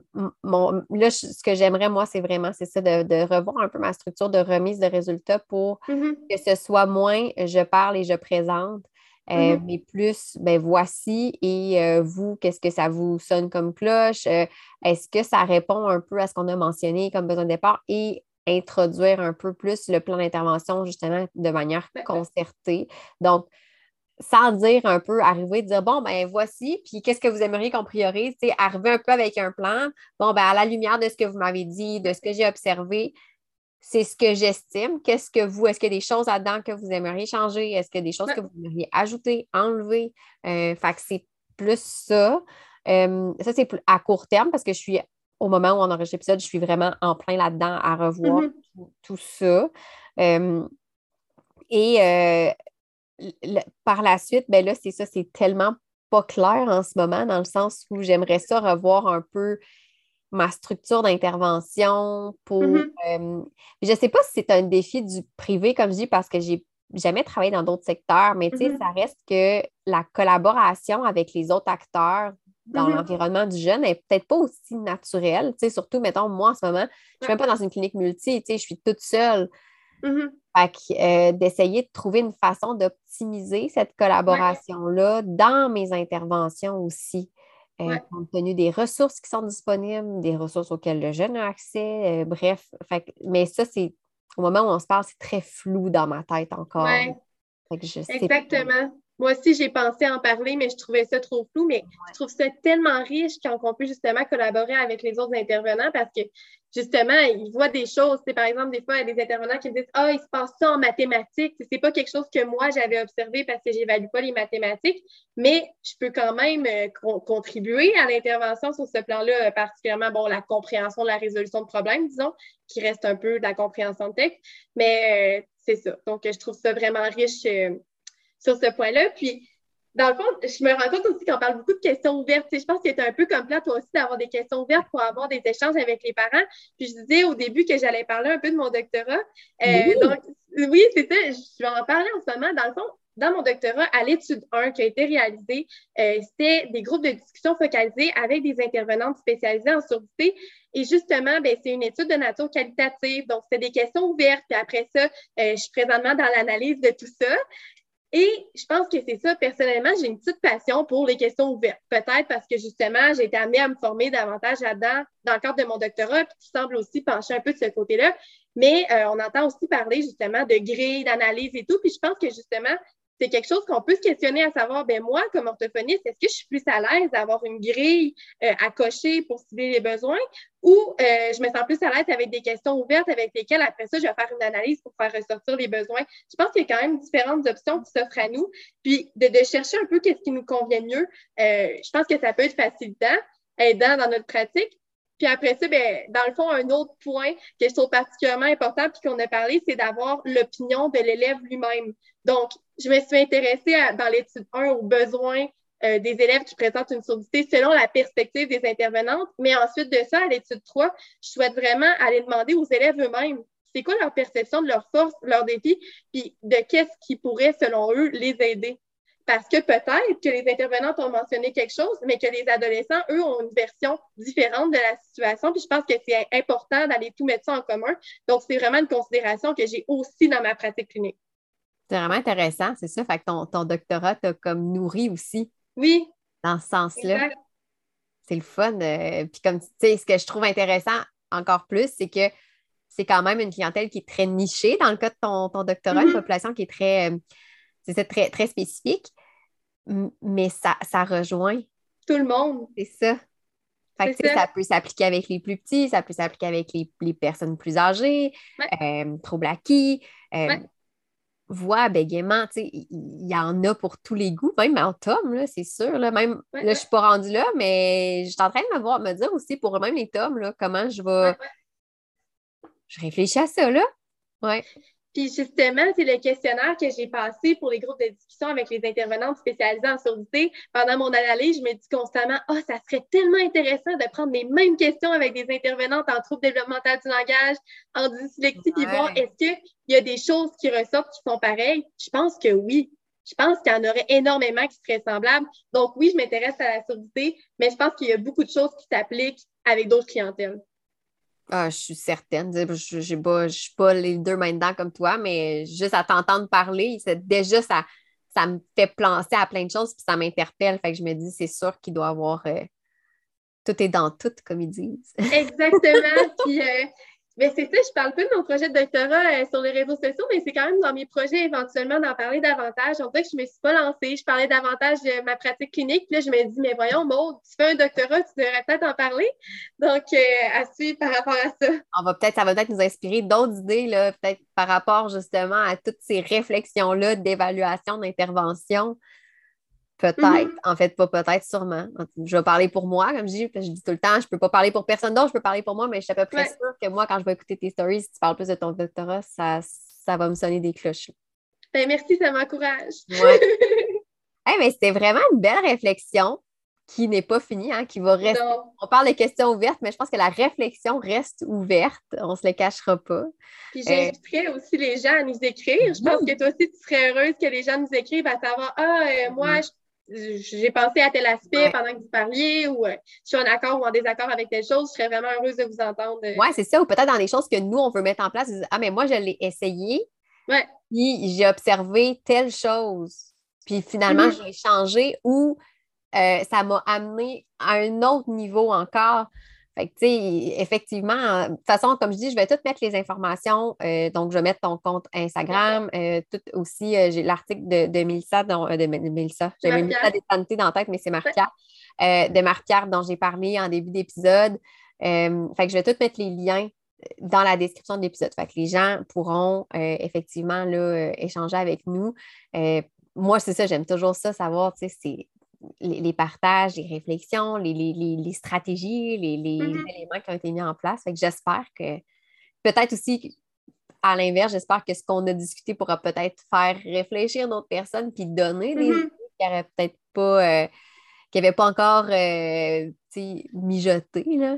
mon, là, ce que j'aimerais, moi, c'est vraiment c'est ça, de, revoir un peu ma structure de remise de résultats pour mm-hmm. que ce soit moins je parle et je présente. Euh, mm-hmm. mais plus, ben voici, et euh, vous, qu'est-ce que ça vous sonne comme cloche? Est-ce que ça répond un peu à ce qu'on a mentionné comme besoin de départ? Et introduire un peu plus le plan d'intervention, justement, de manière concertée. Donc, sans dire un peu, arriver, dire bon, ben voici, puis qu'est-ce que vous aimeriez qu'on priorise? sais, arriver un peu avec un plan. Bon, ben à la lumière de ce que vous m'avez dit, de ce que j'ai observé, c'est ce que j'estime. Qu'est-ce que vous, est-ce qu'il y a des choses là-dedans que vous aimeriez changer? Est-ce qu'il y a des choses que vous aimeriez ajouter, enlever? Euh, fait que c'est plus ça. Euh, ça, c'est à court terme parce que je suis, au moment où on enregistre l'épisode, je suis vraiment en plein là-dedans à revoir mm-hmm. tout, ça. Euh, et par la suite, ben là, c'est ça, c'est tellement pas clair en ce moment, dans le sens où j'aimerais ça revoir un peu ma structure d'intervention pour. Mm-hmm. Euh, je ne sais pas si c'est un défi du privé, comme je dis, parce que j'ai jamais travaillé dans d'autres secteurs, mais tu sais, mm-hmm. ça reste que la collaboration avec les autres acteurs dans mm-hmm. l'environnement du jeune n'est peut-être pas aussi naturelle. Tu sais, surtout, mettons, moi, en ce moment, je ne suis même pas dans une clinique multi, tu sais, je suis toute seule. Euh, d'essayer de trouver une façon d'optimiser cette collaboration-là dans mes interventions aussi. Euh, compte tenu des ressources qui sont disponibles, des ressources auxquelles le jeune a accès, euh, bref. mais ça, c'est au moment où on se parle, c'est très flou dans ma tête encore. Exactement. Moi aussi, j'ai pensé en parler, mais je trouvais ça trop flou. Mais je trouve ça tellement riche quand on peut justement collaborer avec les autres intervenants parce que justement, ils voient des choses. C'est par exemple, des fois, il y a des intervenants qui me disent Ah, il se passe ça en mathématiques. C'est pas quelque chose que moi j'avais observé parce que j'évalue pas les mathématiques, mais je peux quand même euh, contribuer à l'intervention sur ce plan-là, euh, particulièrement bon, la compréhension de la résolution de problèmes, disons, qui reste un peu de la compréhension de texte. Mais euh, c'est ça. Donc, je trouve ça vraiment riche sur ce point-là. Puis, dans le fond, je me rends compte aussi qu'on parle beaucoup de questions ouvertes. je pense que c'est un peu comme là, toi aussi, d'avoir des questions ouvertes pour avoir des échanges avec les parents. Puis je disais au début que j'allais parler un peu de mon doctorat. Euh, oui. Donc, oui, c'est ça. Je vais en parler en ce moment. Dans le fond, dans mon doctorat, à l'étude 1 qui a été réalisée, euh, c'était des groupes de discussion focalisés avec des intervenantes spécialisées en surdité. Et justement, ben, c'est une étude de nature qualitative. Donc, c'était des questions ouvertes. Puis après ça, euh, je suis présentement dans l'analyse de tout ça. Et je pense que c'est ça. Personnellement, j'ai une petite passion pour les questions ouvertes. Peut-être parce que justement, j'ai été amenée à me former davantage là-dedans dans le cadre de mon doctorat, puis tu sembles aussi pencher un peu de ce côté-là. Mais euh, on entend aussi parler justement de grilles, d'analyse et tout. Puis je pense que justement, c'est quelque chose qu'on peut se questionner à savoir, ben moi, comme orthophoniste, est-ce que je suis plus à l'aise d'avoir une grille euh, à cocher pour cibler les besoins ou euh, je me sens plus à l'aise avec des questions ouvertes avec lesquelles, après ça, je vais faire une analyse pour faire ressortir les besoins. Je pense qu'il y a quand même différentes options qui s'offrent à nous. Puis de, chercher un peu qu'est-ce qui nous convient mieux, euh, je pense que ça peut être facilitant, aidant dans notre pratique. Puis après ça, ben, dans le fond, un autre point que je trouve particulièrement important, puis qu'on a parlé, c'est d'avoir l'opinion de l'élève lui-même. Donc, je me suis intéressée dans l'étude 1 aux besoins euh, des élèves qui présentent une surdité selon la perspective des intervenantes. Mais ensuite de ça, à l'étude 3, je souhaite vraiment aller demander aux élèves eux-mêmes c'est quoi leur perception de leurs forces, leurs défis, puis de qu'est-ce qui pourrait, selon eux, les aider? Parce que peut-être que les intervenantes ont mentionné quelque chose, mais que les adolescents, eux, ont une version différente de la situation. Puis je pense que c'est important d'aller tout mettre ça en commun. Donc, c'est vraiment une considération que j'ai aussi dans ma pratique clinique. C'est vraiment intéressant, c'est ça. Fait que ton, ton doctorat t'a comme nourri aussi. Oui. Dans ce sens-là. C'est le fun. Euh, puis comme tu sais, ce que je trouve intéressant encore plus, c'est que c'est quand même une clientèle qui est très nichée dans le cas de ton, doctorat, une mm-hmm. population qui est très, euh, très, très spécifique, mais ça, ça rejoint. Tout le monde. C'est ça. Fait que, ça. peut s'appliquer avec les plus petits, ça peut s'appliquer avec les, personnes plus âgées, euh, troubles acquis voix, bégaiement, il y, en a pour tous les goûts, même en tome, c'est sûr. Là, même, là, je ne suis pas rendue là, mais je suis en train de me, voir, me dire aussi pour même les tomes, là, comment je vais. Je réfléchis à ça, là. Ouais. Puis justement, c'est le questionnaire que j'ai passé pour les groupes de discussion avec les intervenantes spécialisées en surdité. Pendant mon analyse, je me dis constamment, oh, ça serait tellement intéressant de prendre les mêmes questions avec des intervenantes en troubles développemental du langage, en dyslexie, puis voir est-ce qu'il y a des choses qui ressortent qui sont pareilles. Je pense que oui. Je pense qu'il y en aurait énormément qui seraient semblables. Donc oui, je m'intéresse à la surdité, mais je pense qu'il y a beaucoup de choses qui s'appliquent avec d'autres clientèles. Ah, je suis certaine. Je ne suis pas les deux mains dedans comme toi, mais juste à t'entendre parler, déjà, ça, ça me fait penser à plein de choses, puis ça m'interpelle. Fait que je me dis, c'est sûr qu'il doit y avoir. Euh, tout est dans tout, comme ils disent. Exactement. [LAUGHS] puis, euh, mais c'est ça, je parle peu de mon projet de doctorat euh, sur les réseaux sociaux, mais c'est quand même dans mes projets éventuellement d'en parler davantage. On dirait que je ne me suis pas lancée. Je parlais davantage de ma pratique clinique. Puis là, je me dis, mais voyons, Maud, tu fais un doctorat, tu devrais peut-être en parler. Donc, euh, à suivre par rapport à ça. On va peut-être, ça va peut-être nous inspirer d'autres idées, là, peut-être par rapport justement à toutes ces réflexions-là d'évaluation, d'intervention. Peut-être, mm-hmm. en fait, pas peut-être, sûrement. Je vais parler pour moi, comme je dis, je dis tout le temps, je ne peux pas parler pour personne d'autre, je peux parler pour moi, mais je suis à peu près sûre que moi, quand je vais écouter tes stories, si tu parles plus de ton doctorat, ça, ça va me sonner des cloches. Ben, merci, ça m'encourage. Ouais. [LAUGHS] mais c'était vraiment une belle réflexion qui n'est pas finie, hein, qui va rester. On parle des questions ouvertes, mais je pense que la réflexion reste ouverte. On ne se le cachera pas. Puis j'inviterais aussi les gens à nous écrire. Je pense que toi aussi, tu serais heureuse que les gens nous écrivent à savoir Ah, euh, moi, je j'ai pensé à tel aspect pendant que vous parliez ou euh, je suis en accord ou en désaccord avec telle chose, je serais vraiment heureuse de vous entendre. Oui, c'est ça. Ou peut-être dans des choses que nous, on veut mettre en place. Ah, mais moi, je l'ai essayé. Ouais. Puis j'ai observé telle chose. Puis finalement, mm-hmm. j'ai changé ou euh, ça m'a amené à un autre niveau encore. Fait que, tu sais, effectivement, de toute façon, comme je dis, je vais tout mettre les informations. Euh, donc, je vais mettre ton compte Instagram. Euh, tout aussi, euh, j'ai l'article de, de Mélissa, de, Mélissa. J'avais des dans la tête, mais c'est Marie-Pierre. de Marie-Pierre dont j'ai parlé en début d'épisode. fait que je vais tout mettre les liens dans la description de l'épisode. Fait que les gens pourront effectivement là, échanger avec nous. moi, c'est ça, j'aime toujours ça, savoir, tu sais, c'est les, partages, les réflexions, les, stratégies, les, mm-hmm. éléments qui ont été mis en place. j'espère que peut-être aussi à l'inverse, j'espère que ce qu'on a discuté pourra peut-être faire réfléchir d'autres personnes puis donner des mm-hmm. idées qui n'avaient peut-être pas, euh, qui n'avaient pas encore euh, mijoté. Là.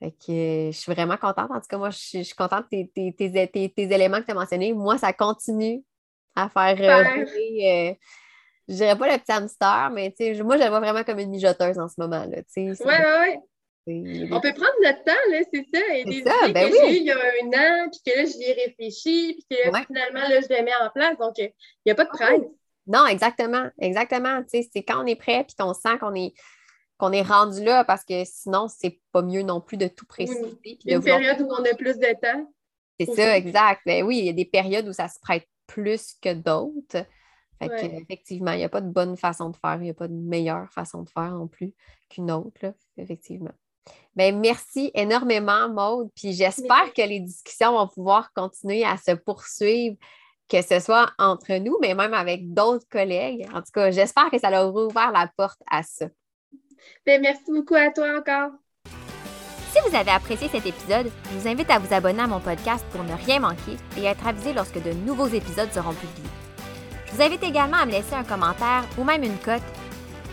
Fait que je suis vraiment contente. En tout cas, moi, je suis, contente de tes, éléments que tu as mentionnés. Moi, ça continue à faire euh, je dirais pas le petit hamster, mais moi, je la vois vraiment comme une mijoteuse en ce moment. Là, oui, oui, oui. On peut prendre notre temps, là, c'est ça. Et des ça, ben que j'ai eu il y a un an, puis que là, j'y ai réfléchi, puis que là, finalement, là, je les mets en place. Donc, il n'y a pas de ah presse. Non, exactement. Exactement. C'est quand on est prêt, puis qu'on sent qu'on est qu'on est rendu là, parce que sinon, c'est pas mieux non plus de tout préciser. Oui. Une période où on a plus de temps. C'est ça, exact. Ben oui, il y a des périodes où ça se prête plus que d'autres. Effectivement, il n'y a pas de bonne façon de faire, il n'y a pas de meilleure façon de faire non plus qu'une autre, effectivement. Ben, merci énormément, Maude. Puis j'espère que les discussions vont pouvoir continuer à se poursuivre, que ce soit entre nous, mais même avec d'autres collègues. En tout cas, j'espère que ça leur ouvert la porte à ça. Ben, merci beaucoup à toi encore. Si vous avez apprécié cet épisode, je vous invite à vous abonner à mon podcast pour ne rien manquer et être avisé lorsque de nouveaux épisodes seront publiés. Vous invite également à me laisser un commentaire ou même une cote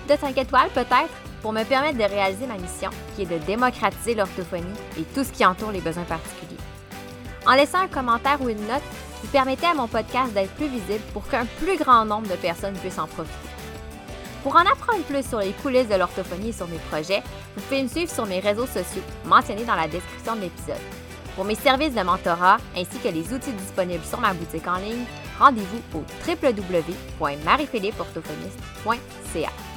de 5 étoiles peut-être pour me permettre de réaliser ma mission qui est de démocratiser l'orthophonie et tout ce qui entoure les besoins particuliers. En laissant un commentaire ou une note, vous permettez à mon podcast d'être plus visible pour qu'un plus grand nombre de personnes puissent en profiter. Pour en apprendre plus sur les coulisses de l'orthophonie et sur mes projets, vous pouvez me suivre sur mes réseaux sociaux mentionnés dans la description de l'épisode. Pour mes services de mentorat ainsi que les outils disponibles sur ma boutique en ligne, rendez-vous au www.mariephilippeorthophoniste.ca.